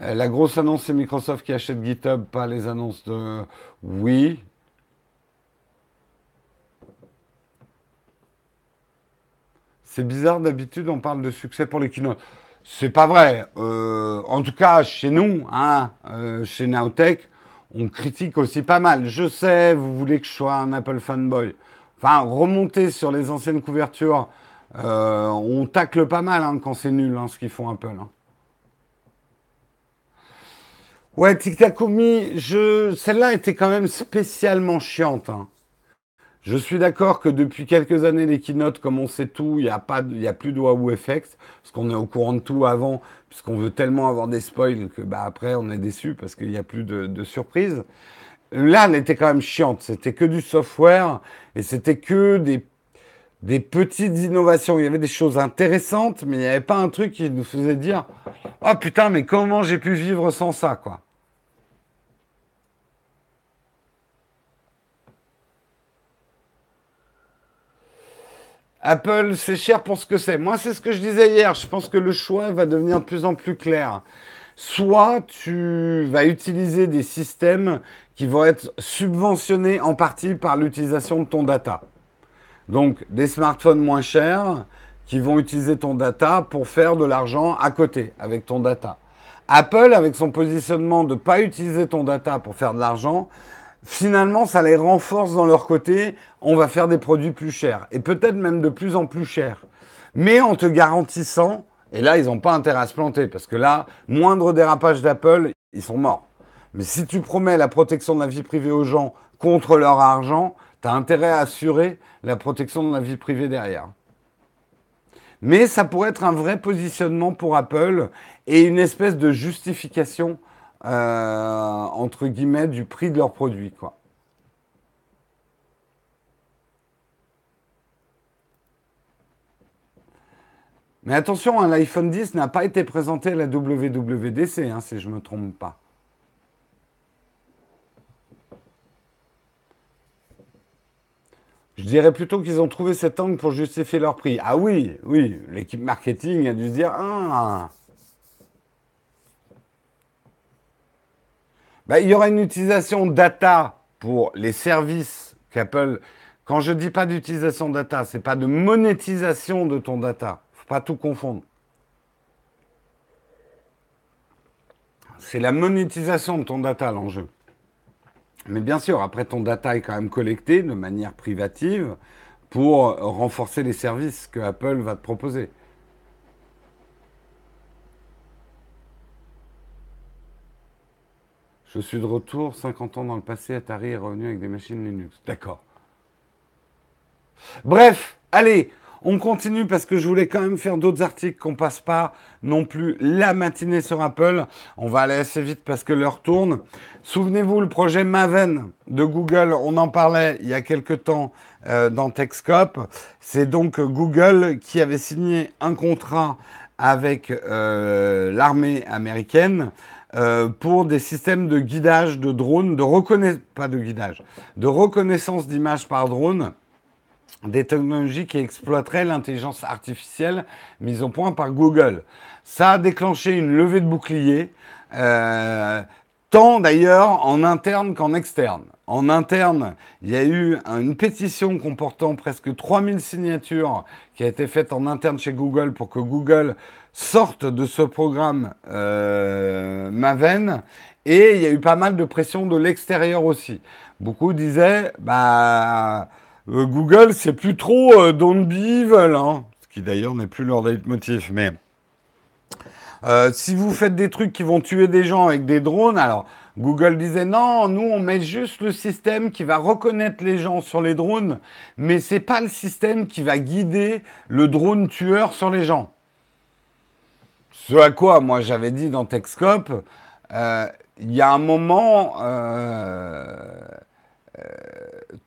Euh, la grosse annonce, c'est Microsoft qui achète GitHub, pas les annonces de... Oui, C'est bizarre, d'habitude, on parle de succès pour les keynotes. C'est pas vrai. Euh, en tout cas, chez nous, hein, euh, chez Nowtech, on critique aussi pas mal. Je sais, vous voulez que je sois un Apple fanboy. Enfin, remonter sur les anciennes couvertures, euh, on tacle pas mal hein, quand c'est nul hein, ce qu'ils font Apple. Hein. Ouais, Tiktakumi, je... celle-là était quand même spécialement chiante. Je suis d'accord que depuis quelques années, les keynotes, comme on sait tout, il n'y a, pas, il a plus de Wahoo Effects, parce qu'on est au courant de tout avant, puisqu'on veut tellement avoir des spoils que bah, après on est déçu parce qu'il n'y a plus de, de surprises. Là, elle était quand même chiante. C'était que du software et c'était que des, des petites innovations. Il y avait des choses intéressantes, mais il n'y avait pas un truc qui nous faisait dire Oh putain, mais comment j'ai pu vivre sans ça, quoi? Apple, c'est cher pour ce que c'est. Moi, c'est ce que je disais hier. Je pense que le choix va devenir de plus en plus clair. Soit tu vas utiliser des systèmes qui vont être subventionnés en partie par l'utilisation de ton data. Donc, des smartphones moins chers qui vont utiliser ton data pour faire de l'argent à côté avec ton data. Apple, avec son positionnement de ne pas utiliser ton data pour faire de l'argent, finalement, ça les renforce dans leur côté. On va faire des produits plus chers et peut-être même de plus en plus chers. Mais en te garantissant, et là, ils n'ont pas intérêt à se planter parce que là, moindre dérapage d'Apple, ils sont morts. Mais si tu promets la protection de la vie privée aux gens contre leur argent, tu as intérêt à assurer la protection de la vie privée derrière. Mais ça pourrait être un vrai positionnement pour Apple et une espèce de justification euh, entre guillemets, du prix de leurs produits, quoi. Mais attention, hein, l'iPhone 10 n'a pas été présenté à la WWDC, hein, si je ne me trompe pas. Je dirais plutôt qu'ils ont trouvé cet angle pour justifier leur prix. Ah oui, oui, l'équipe marketing a dû se dire, ah, Bah, il y aura une utilisation data pour les services qu'Apple. Quand je dis pas d'utilisation data, c'est pas de monétisation de ton data. Faut pas tout confondre. C'est la monétisation de ton data l'enjeu. Mais bien sûr, après ton data est quand même collecté de manière privative pour renforcer les services que Apple va te proposer. Je suis de retour, 50 ans dans le passé, Atari est revenu avec des machines Linux. D'accord. Bref, allez, on continue parce que je voulais quand même faire d'autres articles qu'on passe pas non plus la matinée sur Apple. On va aller assez vite parce que l'heure tourne. Souvenez-vous, le projet Maven de Google, on en parlait il y a quelque temps euh, dans Techscope. C'est donc Google qui avait signé un contrat avec euh, l'armée américaine euh, pour des systèmes de guidage de drones, de reconnaissance, pas de guidage, de reconnaissance d'images par drone des technologies qui exploiteraient l'intelligence artificielle mise au point par Google. Ça a déclenché une levée de bouclier, euh, tant d'ailleurs en interne qu'en externe. En interne, il y a eu une pétition comportant presque 3000 signatures qui a été faite en interne chez Google pour que Google sorte de ce programme euh, Maven. Et il y a eu pas mal de pression de l'extérieur aussi. Beaucoup disaient, bah, euh, Google, c'est plus trop euh, don't be evil, hein. ce qui d'ailleurs n'est plus leur leitmotiv. Mais si vous faites des trucs qui vont tuer des gens avec des drones, alors Google disait non, nous on met juste le système qui va reconnaître les gens sur les drones, mais c'est pas le système qui va guider le drone tueur sur les gens. Ce à quoi moi j'avais dit dans Techscope, euh, il y a un moment, euh,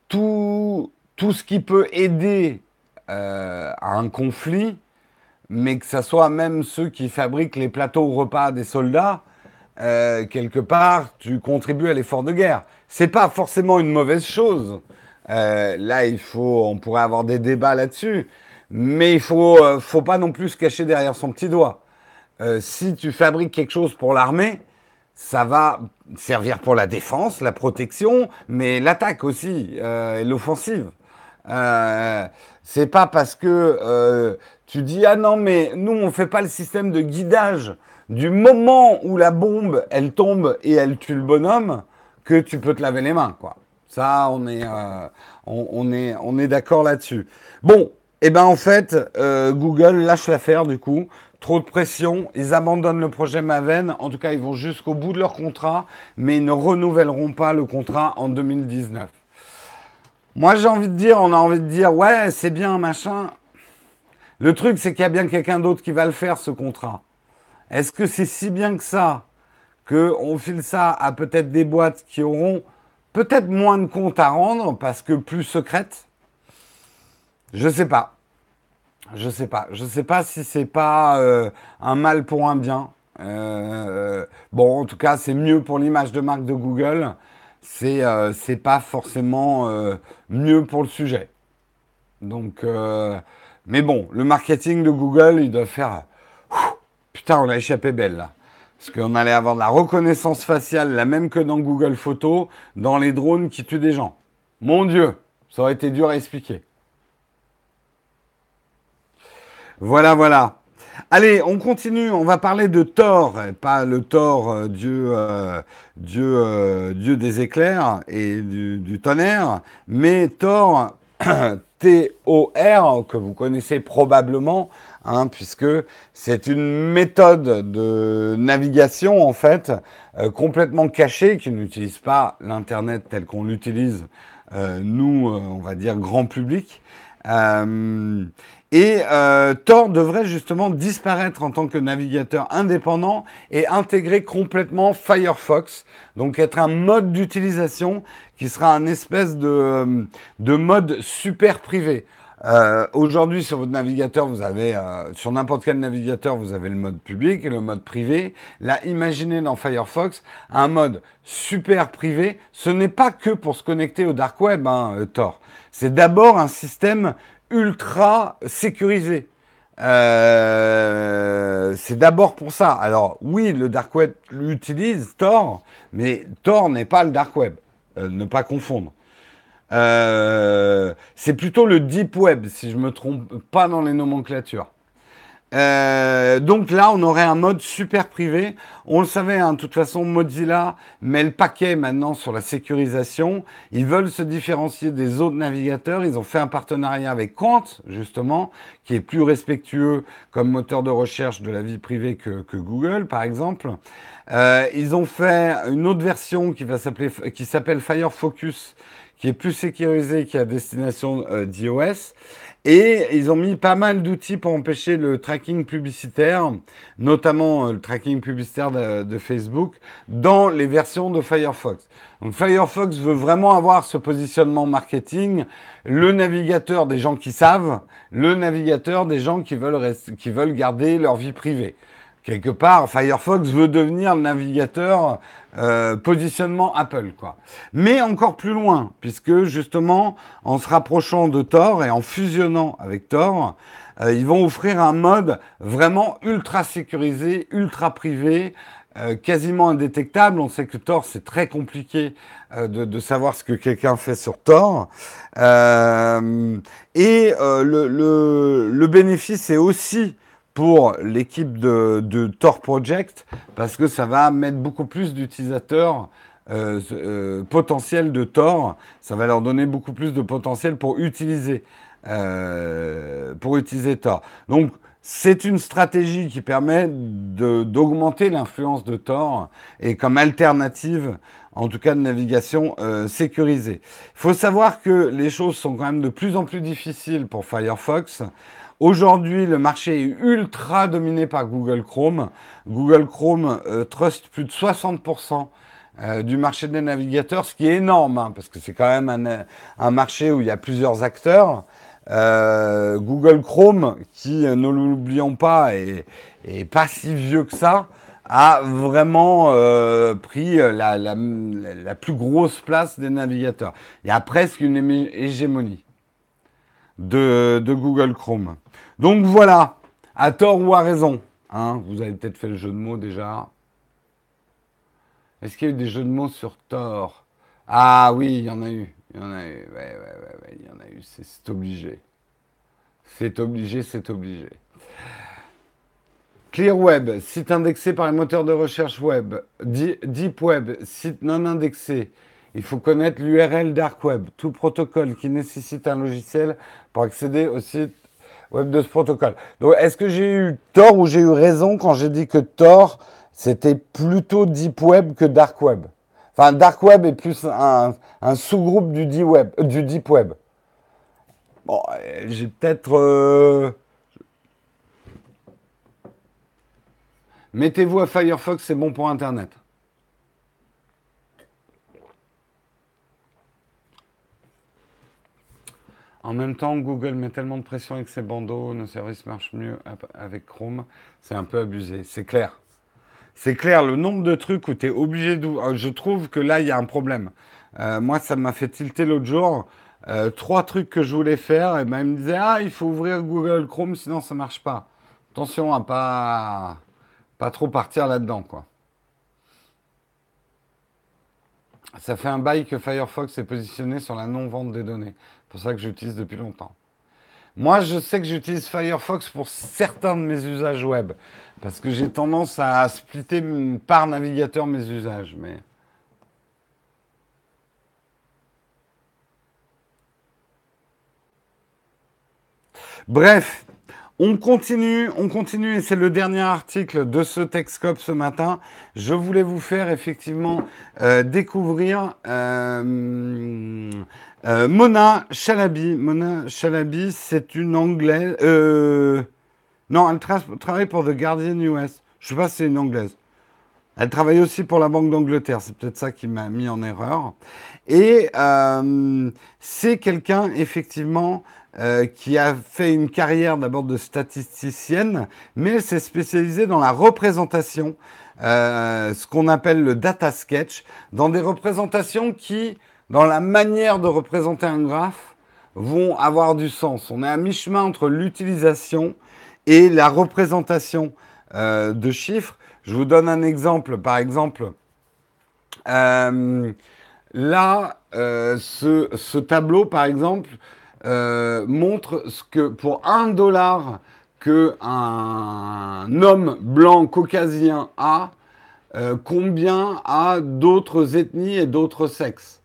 tout, tout ce qui peut aider à un conflit, mais que ce soit même ceux qui fabriquent les plateaux repas des soldats, euh, quelque part, tu contribues à l'effort de guerre. C'est pas forcément une mauvaise chose. Euh, là, il faut, on pourrait avoir des débats là-dessus, mais il faut, euh, faut pas non plus se cacher derrière son petit doigt. Si tu fabriques quelque chose pour l'armée, ça va servir pour la défense, la protection, mais l'attaque aussi, et l'offensive. c'est pas parce que tu dis ah non mais nous on fait pas le système de guidage du moment où la bombe elle tombe et elle tue le bonhomme que tu peux te laver les mains quoi. Ça on est euh, d'accord là-dessus. Bon et eh ben en fait euh, Google lâche l'affaire du coup. Trop de pression, ils abandonnent le projet Maven. En tout cas, ils vont jusqu'au bout de leur contrat, mais ils ne renouvelleront pas le contrat en 2019. Moi, j'ai envie de dire, on a envie de dire, ouais, c'est bien, machin. Le truc, c'est qu'il y a bien quelqu'un d'autre qui va le faire, ce contrat. Est-ce que c'est si bien que ça qu'on file ça à peut-être des boîtes qui auront peut-être moins de comptes à rendre parce que plus secrètes? Je ne sais pas. Je sais pas. Je sais pas si c'est pas euh, un mal pour un bien. Euh, bon, en tout cas, c'est mieux pour l'image de marque de Google. C'est euh, pas forcément mieux pour le sujet. Donc mais bon, le marketing de Google, il doit faire. putain, on a échappé belle là. Parce qu'on allait avoir de la reconnaissance faciale, la même que dans Google Photos, dans les drones qui tuent des gens. Mon Dieu, ça aurait été dur à expliquer. Voilà, voilà. Allez, on continue. On va parler de Thor, pas le Thor, euh, Dieu, euh, Dieu, euh, Dieu des éclairs et du, tonnerre, mais Thor TOR, que vous connaissez probablement, hein, puisque c'est une méthode de navigation, en fait, complètement cachée, qui n'utilise pas l'Internet tel qu'on l'utilise, nous, on va dire, grand public. Et euh, Tor devrait justement disparaître en tant que navigateur indépendant et intégrer complètement Firefox, donc être un mode d'utilisation qui sera un espèce de, euh, de mode super privé. Euh, Aujourd'hui, sur votre navigateur, vous avez, euh, sur n'importe quel navigateur, vous avez le mode public et le mode privé. Là, imaginez dans Firefox un mode super privé. Ce n'est pas que pour se connecter au dark web, hein, Tor. C'est d'abord un système ultra sécurisé. Euh, c'est d'abord pour ça. Alors oui, le dark web l'utilise, Tor, mais Tor n'est pas le dark web. Euh, ne pas confondre. Euh, c'est plutôt le deep web, si je me trompe pas dans les nomenclatures. Euh, donc là, on aurait un mode super privé. On le savait, hein, de toute façon, Mozilla met le paquet maintenant sur la sécurisation. Ils veulent se différencier des autres navigateurs. Ils ont fait un partenariat avec Quant, justement, qui est plus respectueux comme moteur de recherche de la vie privée que, Google, par exemple. Euh, ils ont fait une autre version qui va s'appeler, qui s'appelle Fire Focus, qui est plus sécurisée, qui est à destination euh, d'iOS. Et ils ont mis pas mal d'outils pour empêcher le tracking publicitaire, notamment euh, le tracking publicitaire de, Facebook, dans les versions de Firefox. Donc Firefox veut vraiment avoir ce positionnement marketing, le navigateur des gens qui savent, le navigateur des gens qui veulent, qui veulent garder leur vie privée. Quelque part, Firefox veut devenir le navigateur euh, positionnement Apple, quoi. Mais encore plus loin, puisque justement, en se rapprochant de Tor et en fusionnant avec Tor, euh, ils vont offrir un mode vraiment ultra sécurisé, ultra privé, euh, quasiment indétectable. On sait que Tor, c'est très compliqué de, savoir ce que quelqu'un fait sur Tor. et le, le, le, bénéfice est aussi pour l'équipe de, de, Tor Project parce que ça va mettre beaucoup plus d'utilisateurs euh, euh, potentiels de Tor. Ça va leur donner beaucoup plus de potentiel pour utiliser, euh, pour utiliser Tor. Donc, c'est une stratégie qui permet d'augmenter l'influence de Tor et comme alternative, en tout cas de navigation euh, sécurisée. Il faut savoir que les choses sont quand même de plus en plus difficiles pour Firefox. Aujourd'hui, le marché est ultra dominé par Google Chrome. Google Chrome euh, trust plus de 60% euh, du marché des navigateurs, ce qui est énorme, hein, parce que c'est quand même un, marché où il y a plusieurs acteurs. Euh, Google Chrome, qui, ne l'oublions pas, est, pas si vieux que ça, a vraiment pris la, la, plus grosse place des navigateurs. Il y a presque une hégémonie de, de Google Chrome. Donc voilà, à tort ou à raison. Hein, vous avez peut-être fait le jeu de mots déjà. Est-ce qu'il y a eu des jeux de mots sur Thor Ah oui, il y en a eu. Il y en a eu. Ouais, ouais, ouais, il y en a eu. C'est obligé. C'est obligé, c'est obligé. ClearWeb, site indexé par les moteurs de recherche web. Deep Web, site non indexé. Il faut connaître l'URL Dark Web, tout protocole qui nécessite un logiciel pour accéder au site web de ce protocole. Donc, est-ce que j'ai eu tort ou j'ai eu raison quand j'ai dit que Tor, c'était plutôt Deep Web que Dark Web? Enfin, Dark Web est plus un, sous-groupe du, Deep Web, euh, du. Bon, euh, j'ai peut-être... Euh, Mettez-vous à Firefox, c'est bon pour Internet. En même temps, Google met tellement de pression avec ses bandeaux, nos services marchent mieux avec Chrome. C'est un peu abusé, c'est clair. C'est clair, le nombre de trucs où tu es obligé de... Euh, je trouve que là, il y a un problème. Euh, moi, ça m'a fait tilter l'autre jour. Euh, trois trucs que je voulais faire, et ben, il me disait Ah, il faut ouvrir Google Chrome, sinon ça marche pas. Attention à pas, pas trop partir là-dedans. Ça fait un bail que Firefox est positionné sur la non-vente des données pour ça que j'utilise depuis longtemps. Moi, je sais que j'utilise Firefox pour certains de mes usages web, parce que j'ai tendance à splitter par navigateur mes usages. Mais Bref, on continue, on continue, et c'est le dernier article de ce Texcope ce matin. Je voulais vous faire effectivement euh, découvrir euh, euh, Mona Chalabi. Mona Chalabi, c'est une anglaise. Euh, non, elle travaille pour The Guardian US. Je sais pas si c'est une anglaise. Elle travaille aussi pour la Banque d'Angleterre. C'est peut-être ça qui m'a mis en erreur. Et euh, c'est quelqu'un, effectivement, qui a fait une carrière d'abord de statisticienne, mais elle s'est spécialisée dans la représentation, ce qu'on appelle le data sketch, dans des représentations qui dans la manière de représenter un graphe vont avoir du sens. On est à mi-chemin entre l'utilisation et la représentation euh, de chiffres. Je vous donne un exemple. Par exemple, euh, là, euh, ce, tableau, par exemple, montre ce que pour un dollar que un homme blanc caucasien a, combien a d'autres ethnies et d'autres sexes.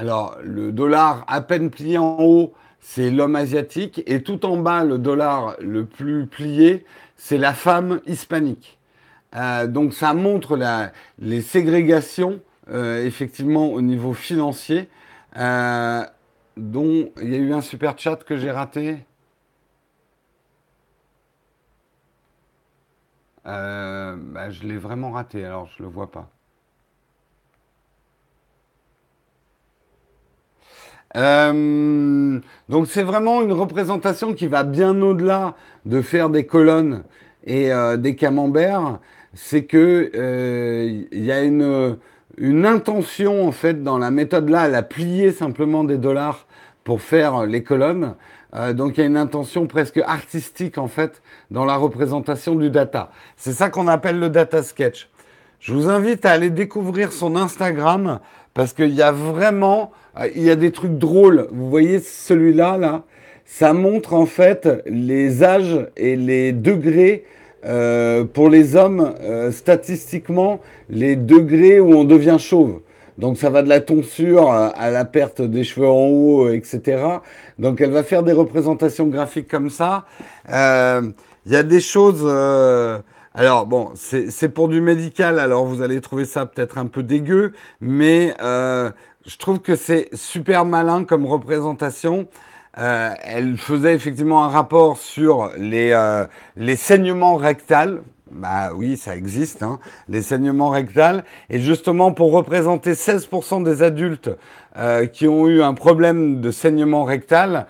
Alors, le dollar à peine plié en haut, c'est l'homme asiatique, et tout en bas, le dollar le plus plié, c'est la femme hispanique. Euh, donc, ça montre les ségrégations, euh, effectivement, au niveau financier, euh, dont il y a eu un super chat que j'ai raté. Bah, je l'ai vraiment raté, alors je ne le vois pas. Euh, donc c'est vraiment une représentation qui va bien au-delà de faire des colonnes et des camemberts, c'est que il y a une, une intention en fait dans la méthode là, elle a plié simplement des dollars pour faire les colonnes. donc il y a une intention presque artistique en fait dans la représentation du data. C'est ça qu'on appelle le data sketch. Je vous invite à aller découvrir son Instagram parce qu'il y a vraiment, il y a des trucs drôles. Vous voyez celui-là là, ça montre en fait les âges et les degrés euh, pour les hommes, euh, statistiquement, les degrés où on devient chauve. Donc ça va de la tonsure à la perte des cheveux en haut, etc. Donc elle va faire des représentations graphiques comme ça. Euh, il y a des choses... alors bon, c'est pour du médical, alors vous allez trouver ça peut-être un peu dégueu, mais je trouve que c'est super malin comme représentation. Euh, elle faisait effectivement un rapport sur les, euh, les saignements rectales. Bah oui, ça existe, hein, les saignements rectales. Et justement, pour représenter 16% des adultes euh, qui ont eu un problème de saignement rectal,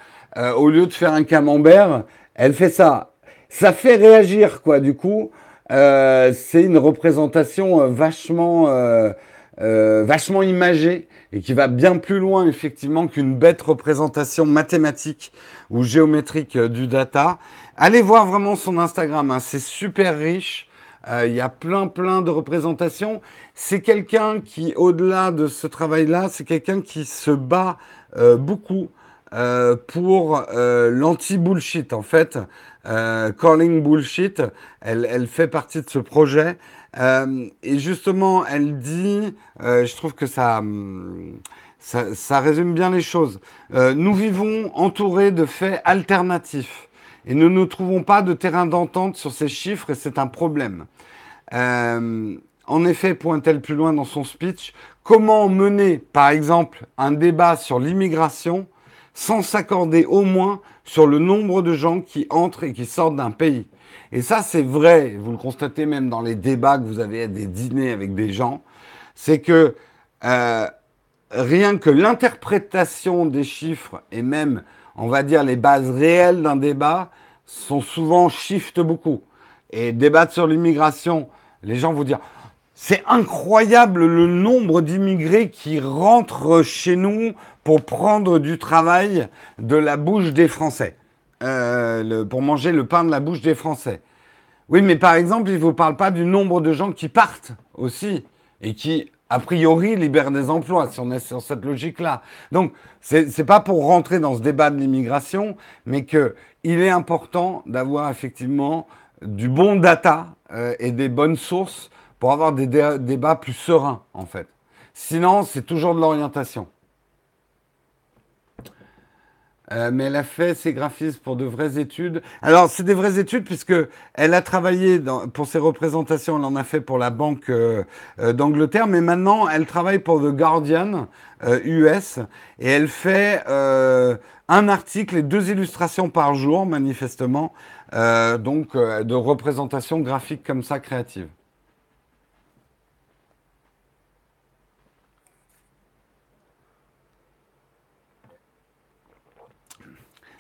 au lieu de faire un camembert, elle fait ça. Ça fait réagir, quoi, du coup. C'est une représentation vachement, vachement imagée et qui va bien plus loin effectivement qu'une bête représentation mathématique ou géométrique euh, du data. Allez voir vraiment son Instagram, hein, c'est super riche. Euh, il y a plein plein de représentations. C'est quelqu'un qui, au-delà de ce travail-là, c'est quelqu'un qui se bat euh, beaucoup pour l'anti-bullshit en fait. Calling bullshit, elle, elle, fait partie de ce projet. Euh, et justement, elle dit, euh, je trouve que ça, ça, ça, résume bien les choses. Euh, nous vivons entourés de faits alternatifs et nous ne trouvons pas de terrain d'entente sur ces chiffres et c'est un problème. en effet, pointe-t-elle plus loin dans son speech, comment mener, par exemple, un débat sur l'immigration sans s'accorder au moins sur le nombre de gens qui entrent et qui sortent d'un pays et ça, c'est vrai, vous le constatez même dans les débats que vous avez à des dîners avec des gens, c'est que euh, rien que l'interprétation des chiffres et même, on va dire, les bases réelles d'un débat sont souvent shift beaucoup. Et débattre sur l'immigration, les gens vont dire, c'est incroyable le nombre d'immigrés qui rentrent chez nous pour prendre du travail de la bouche des Français. Euh, pour manger le pain de la bouche des Français. Oui, mais par exemple, il ne vous parle pas du nombre de gens qui partent aussi et qui, a priori, libèrent des emplois, si on est sur cette logique-là. Donc, ce n'est pas pour rentrer dans ce débat de l'immigration, mais qu'il est important d'avoir effectivement du bon data euh, et des bonnes sources pour avoir des débats plus sereins, en fait. Sinon, c'est toujours de l'orientation. Euh, mais elle a fait ses graphismes pour de vraies études. Alors, c'est des vraies études puisque elle a travaillé dans, pour ses représentations, elle en a fait pour la Banque euh, euh, d'Angleterre, mais maintenant, elle travaille pour The Guardian US et elle fait un article et deux illustrations par jour, manifestement, donc de représentations graphiques comme ça créatives.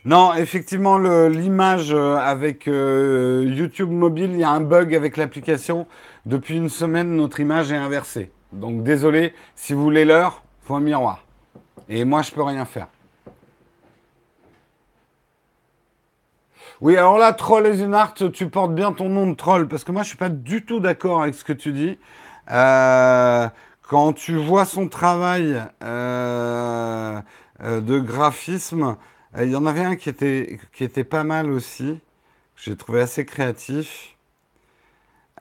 Non, effectivement, l'image euh, avec euh, YouTube mobile, il y a un bug avec l'application. Depuis une semaine, notre image est inversée. Donc désolé, si vous voulez l'heure, faut un miroir. Et moi, je peux rien faire. Oui, alors là, Troll et Art, tu portes bien ton nom de troll, parce que moi, je suis pas du tout d'accord avec ce que tu dis. Euh, quand tu vois son travail de graphisme, euh, il y en avait un qui était, qui était pas mal aussi, j'ai trouvé assez créatif.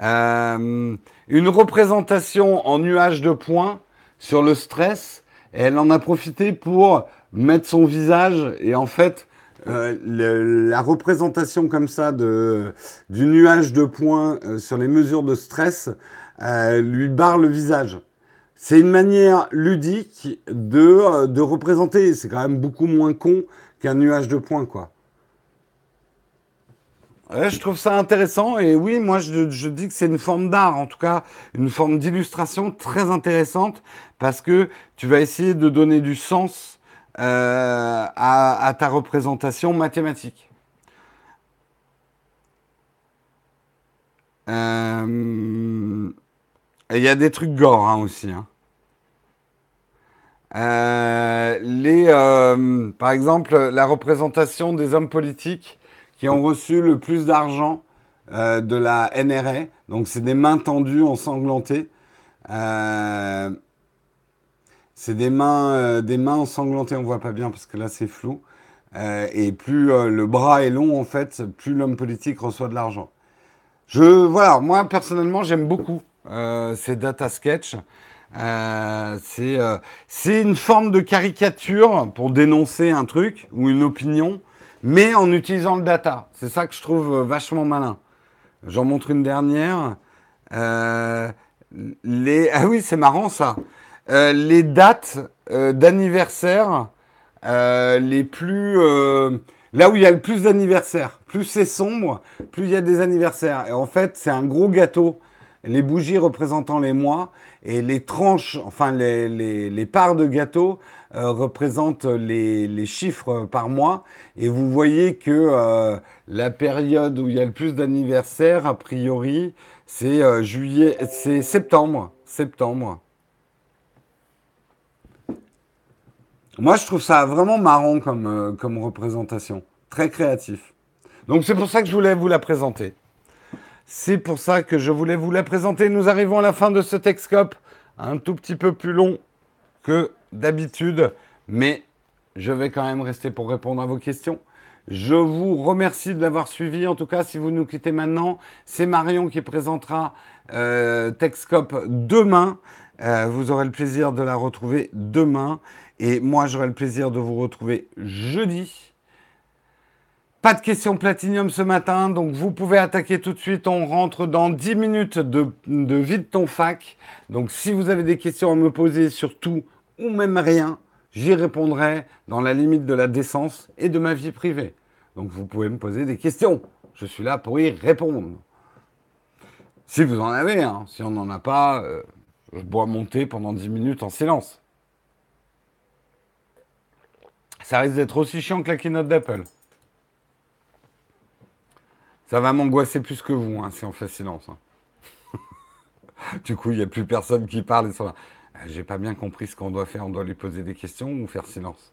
Euh, une représentation en nuage de points sur le stress, et elle en a profité pour mettre son visage, et en fait, euh, la représentation comme ça de, du nuage de points sur les mesures de stress lui barre le visage. C'est une manière ludique de, de représenter, c'est quand même beaucoup moins con qu'un nuage de points, quoi. je trouve ça intéressant et oui, moi je, dis que c'est une forme d'art, en tout cas une forme d'illustration très intéressante parce que tu vas essayer de donner du sens euh, à, ta représentation mathématique. Euh, il y a des trucs gore hein, aussi. Hein. Euh, les, euh, par exemple, la représentation des hommes politiques qui ont reçu le plus d'argent de la NRA. Donc, c'est des mains tendues, ensanglantées. c'est des mains, des mains ensanglantées. On voit pas bien parce que là, c'est flou. et plus le bras est long, en fait, plus l'homme politique reçoit de l'argent. Je, voilà, moi personnellement, j'aime beaucoup euh, ces data sketch. Euh, euh, c'est une forme de caricature pour dénoncer un truc ou une opinion, mais en utilisant le data. C'est ça que je trouve vachement malin. J'en montre une dernière. les... Ah oui, c'est marrant ça. les dates d'anniversaire les plus Là où il y a le plus d'anniversaires, plus c'est sombre, plus il y a des anniversaires. Et en fait, c'est un gros gâteau. Les bougies représentant les mois et les tranches, enfin les, parts de gâteau euh, représentent les, chiffres par mois. Et vous voyez que euh, la période où il y a le plus d'anniversaires, a priori, c'est euh, juillet, c'est septembre. Septembre. Moi, je trouve ça vraiment marrant comme, comme représentation. Très créatif. Donc, c'est pour ça que je voulais vous la présenter. C'est pour ça que je voulais vous la présenter. Nous arrivons à la fin de ce Texcope. Un tout petit peu plus long que d'habitude. Mais je vais quand même rester pour répondre à vos questions. Je vous remercie de l'avoir suivi. En tout cas, si vous nous quittez maintenant, c'est Marion qui présentera euh, demain. Euh, vous aurez le plaisir de la retrouver demain. Et moi, j'aurai le plaisir de vous retrouver jeudi. Pas de questions platinium ce matin, donc vous pouvez attaquer tout de suite. On rentre dans 10 minutes de, de vide ton fac. Donc si vous avez des questions à me poser sur tout ou même rien, j'y répondrai dans la limite de la décence et de ma vie privée. Donc vous pouvez me poser des questions. Je suis là pour y répondre. Si vous en avez, hein. si on n'en a pas, euh, je dois monter pendant 10 minutes en silence. Ça risque d'être aussi chiant que la keynote d'Apple. Ça va m'angoisser plus que vous hein, si on fait silence. Hein. du coup, il n'y a plus personne qui parle. Ça J'ai pas bien compris ce qu'on doit faire. On doit lui poser des questions ou faire silence?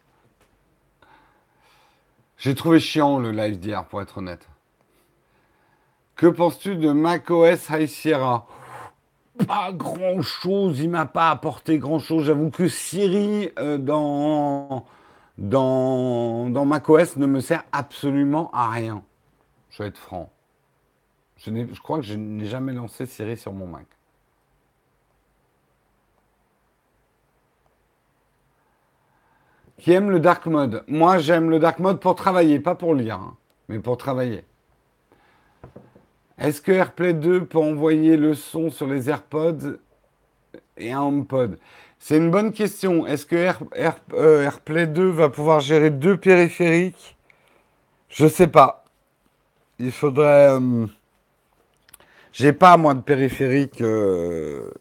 J'ai trouvé chiant le live d'hier, pour être honnête. Que penses-tu de macOS High Sierra? Pas grand-chose. Il m'a pas apporté grand-chose. J'avoue que Siri, euh, dans dans, dans macOS ne me sert absolument à rien. Je vais être franc. Je, crois que je n'ai jamais lancé Siri sur mon Mac. Qui aime le dark mode? Moi, j'aime le dark mode pour travailler, pas pour lire, hein, mais pour travailler. Est-ce que AirPlay 2 peut envoyer le son sur les AirPods et un HomePod? C'est une bonne question. Est-ce que euh, AirPlay 2 va pouvoir gérer deux périphériques Je sais pas. Il faudrait. Euh, j'ai pas moi de périphérique. Euh,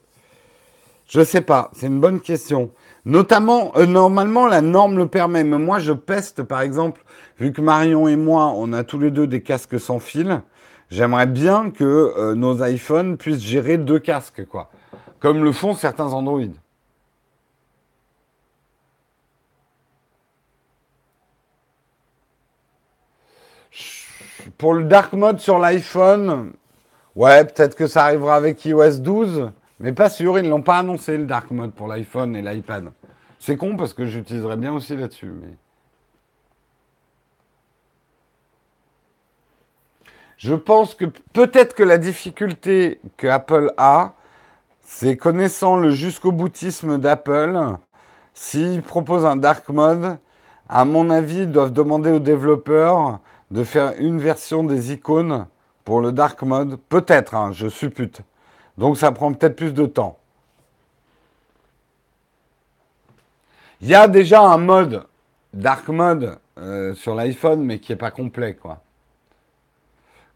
je sais pas. C'est une bonne question. Notamment, normalement, la norme le permet. Mais moi, je peste, par exemple, vu que Marion et moi, on a tous les deux des casques sans fil. J'aimerais bien que nos iPhones puissent gérer deux casques, quoi. Comme le font certains Android. Pour le dark mode sur l'iPhone, ouais, peut-être que ça arrivera avec iOS 12, mais pas sûr, ils ne l'ont pas annoncé le dark mode pour l'iPhone et l'iPad. C'est con parce que j'utiliserais bien aussi là-dessus. Je pense que peut-être que la difficulté que Apple a, c'est connaissant le jusqu'au boutisme d'Apple, s'ils proposent un dark mode, à mon avis, ils doivent demander aux développeurs de faire une version des icônes pour le dark mode. Peut-être, hein, je suppute. Donc ça prend peut-être plus de temps. Il y a déjà un mode, dark mode, euh, sur l'iPhone, mais qui n'est pas complet, quoi.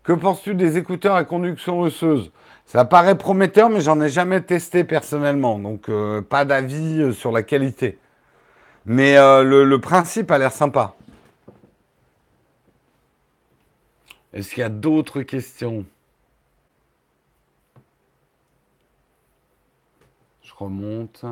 Que penses-tu des écouteurs à conduction osseuse? Ça paraît prometteur, mais j'en ai jamais testé personnellement, donc euh, pas d'avis euh, sur la qualité. Mais le principe a l'air sympa. Est-ce qu'il y a d'autres questions? Je remonte.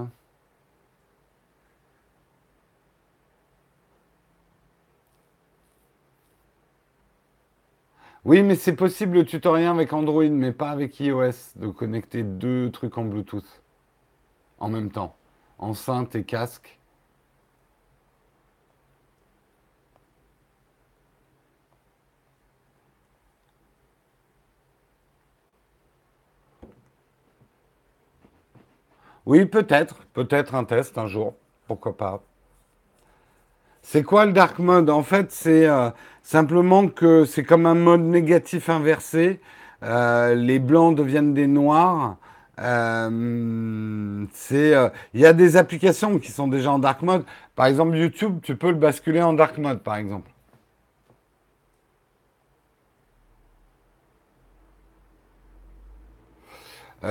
Oui, mais c'est possible le tutoriel avec Android, mais pas avec iOS, de connecter deux trucs en Bluetooth en même temps, enceinte et casque. Oui, peut-être, peut-être un test un jour, pourquoi pas. C'est quoi le dark mode? En fait, c'est euh, simplement que c'est comme un mode négatif inversé. Euh, les blancs deviennent des noirs. Euh, il y a des applications qui sont déjà en dark mode. Par exemple, YouTube, tu peux le basculer en dark mode, par exemple.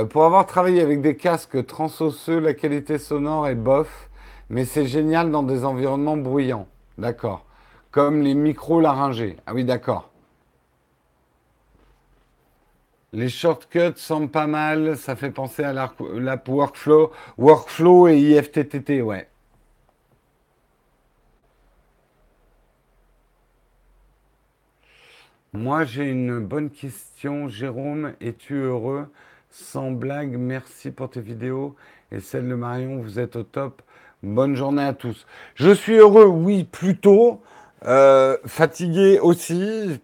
Pour avoir travaillé avec des casques transosseux, la qualité sonore est bof mais c'est génial dans des environnements bruyants. D'accord. Comme les micros laryngés. Ah oui, d'accord. Les shortcuts sont pas mal, ça fait penser à l'app Workflow, Workflow et IFTTT, ouais. Moi, j'ai une bonne question. Jérôme, es-tu heureux Sans blague, merci pour tes vidéos. Et celle de Marion, vous êtes au top. Bonne journée à tous. Je suis heureux, oui, plutôt. Euh, fatigué aussi.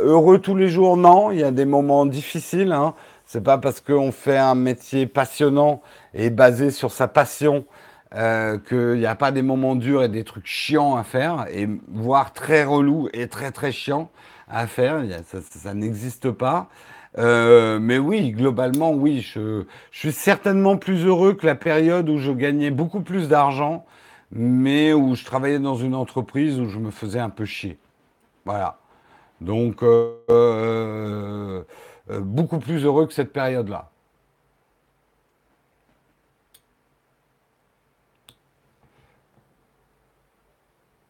Heureux tous les jours, non. Il y a des moments difficiles. Hein. C'est pas parce qu'on fait un métier passionnant et basé sur sa passion euh, qu'il n'y a pas des moments durs et des trucs chiants à faire, et voire très relous et très très chiants à faire. ça n'existe pas. Euh, mais oui, globalement, oui, je, suis certainement plus heureux que la période où je gagnais beaucoup plus d'argent, mais où je travaillais dans une entreprise où je me faisais un peu chier. Voilà. Donc, euh, euh, beaucoup plus heureux que cette période-là.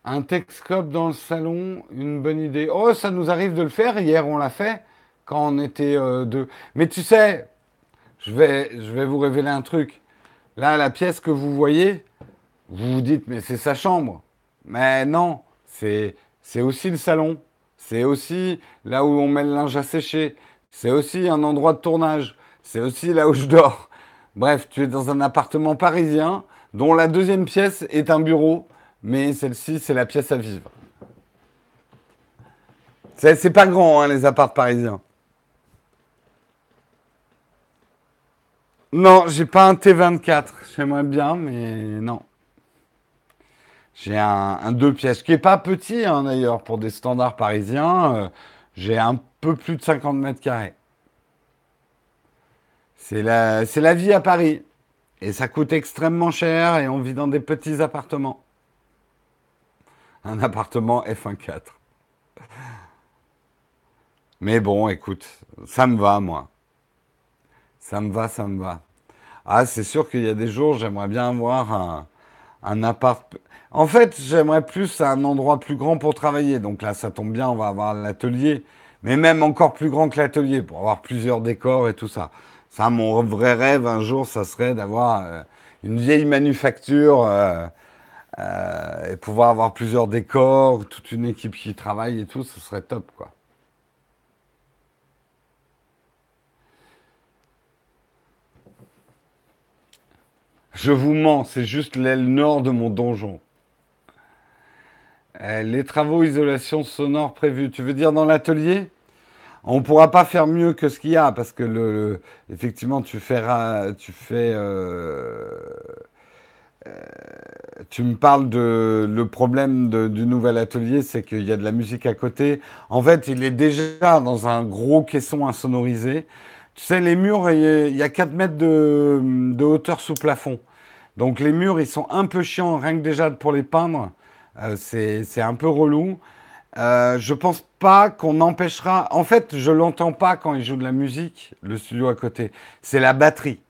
Un Texcope dans le salon, une bonne idée. Oh, ça nous arrive de le faire. Hier, on l'a fait quand on était euh, deux. Mais tu sais, je vais, je vais vous révéler un truc. Là, la pièce que vous voyez, vous vous dites, mais c'est sa chambre. Mais non, c'est, aussi le salon. C'est aussi là où on met le linge à sécher. C'est aussi un endroit de tournage. C'est aussi là où je dors. Bref, tu es dans un appartement parisien dont la deuxième pièce est un bureau, mais celle-ci, c'est la pièce à vivre. C'est, c'est pas grand, hein, les apparts parisiens. Non, j'ai pas un T24. J'aimerais bien, mais non. J'ai un, deux pièces, qui est pas petit hein, d'ailleurs pour des standards parisiens. Euh, j'ai un peu plus de 50 mètres carrés. C'est la, c'est la vie à Paris. Et ça coûte extrêmement cher et on vit dans des petits appartements. Un appartement F1.4. Mais bon, écoute, ça me va, moi. Ça me va, ça me va. Ah, c'est sûr qu'il y a des jours, j'aimerais bien avoir un, un appart. En fait, j'aimerais plus un endroit plus grand pour travailler. Donc là, ça tombe bien, on va avoir l'atelier. Mais même encore plus grand que l'atelier, pour avoir plusieurs décors et tout ça. Ça, mon vrai rêve un jour, ça serait d'avoir euh, une vieille manufacture euh, euh, et pouvoir avoir plusieurs décors, toute une équipe qui travaille et tout, ce serait top, quoi. Je vous mens, c'est juste l'aile nord de mon donjon. Euh, les travaux isolation sonore prévus, tu veux dire dans l'atelier? On ne pourra pas faire mieux que ce qu'il y a parce que effectivement euh, euh, tu me parles de le problème du nouvel atelier, c'est qu'il y a de la musique à côté. En fait, il est déjà dans un gros caisson insonorisé. Tu sais, les murs, il y a 4 mètres de, hauteur sous plafond. Donc les murs, ils sont un peu chiants, rien que déjà pour les peindre. Euh, c'est un peu relou. Euh, je pense pas qu'on empêchera. En fait, je l'entends pas quand il joue de la musique, le studio à côté. C'est la batterie.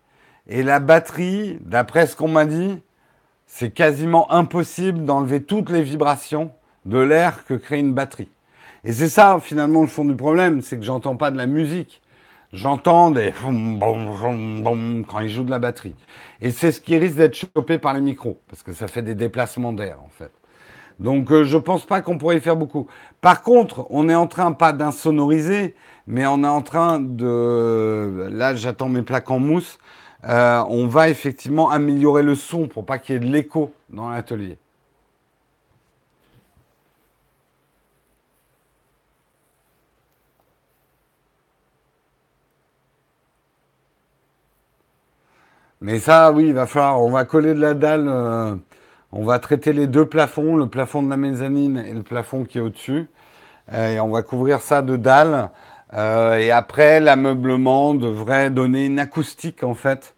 Et la batterie, d'après ce qu'on m'a dit, c'est quasiment impossible d'enlever toutes les vibrations de l'air que crée une batterie. Et c'est ça, finalement, le fond du problème, c'est que j'entends pas de la musique. J'entends des quand ils jouent de la batterie. Et c'est ce qui risque d'être chopé par les micros, parce que ça fait des déplacements d'air, en fait. Donc, je euh, je pense pas qu'on pourrait y faire beaucoup. Par contre, on est en train, pas d'insonoriser, mais on est en train de... Là, j'attends mes plaques en mousse. Euh, on va effectivement améliorer le son pour pas qu'il y ait de l'écho dans l'atelier. Mais ça, oui, il va falloir, on va coller de la dalle, euh, on va traiter les deux plafonds, le plafond de la mezzanine et le plafond qui est au-dessus. Euh, et on va couvrir ça de dalles. Euh, et après, l'ameublement devrait donner une acoustique, en fait,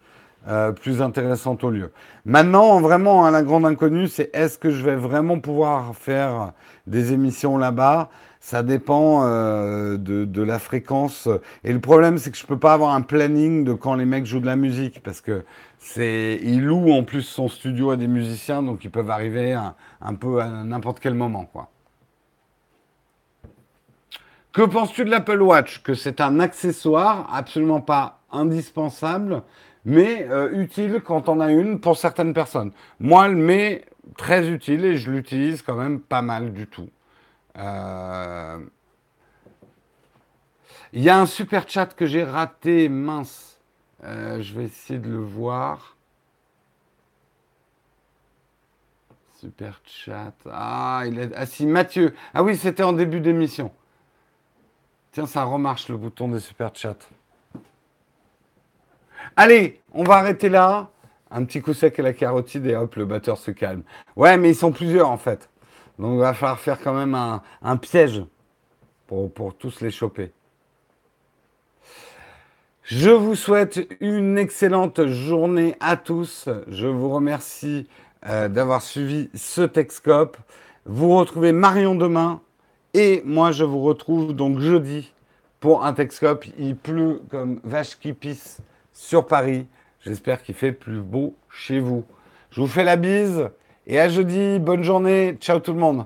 plus intéressante au lieu. Maintenant, vraiment, hein, la grande inconnue, c'est est-ce que je vais vraiment pouvoir faire des émissions là-bas? Ça dépend euh, de, la fréquence. Et le problème, c'est que je ne peux pas avoir un planning de quand les mecs jouent de la musique, parce que c'est, ils louent en plus son studio à des musiciens, donc ils peuvent arriver un, peu à n'importe quel moment, quoi. Que penses-tu de l'Apple Watch? Que c'est un accessoire absolument pas indispensable, mais euh, utile quand on a une pour certaines personnes. Moi, le met très utile et je l'utilise quand même pas mal du tout. Euh, il y a un super chat que j'ai raté, mince. Euh, je vais essayer de le voir. Super chat. Ah, il est. Ah Mathieu. Ah oui, c'était en début d'émission. Tiens, ça remarche le bouton des super chats. Allez, on va arrêter là. Un petit coup sec à la carotide et hop, le batteur se calme. Ouais, mais ils sont plusieurs en fait. Donc il va falloir faire quand même un, piège pour, tous les choper. Je vous souhaite une excellente journée à tous. Je vous remercie euh, d'avoir suivi ce Texcope. Vous retrouvez Marion demain et moi je vous retrouve donc jeudi pour un Texcope. Il pleut comme vache qui pisse sur Paris. J'espère qu'il fait plus beau chez vous. Je vous fais la bise. Et à jeudi, bonne journée. Ciao tout le monde.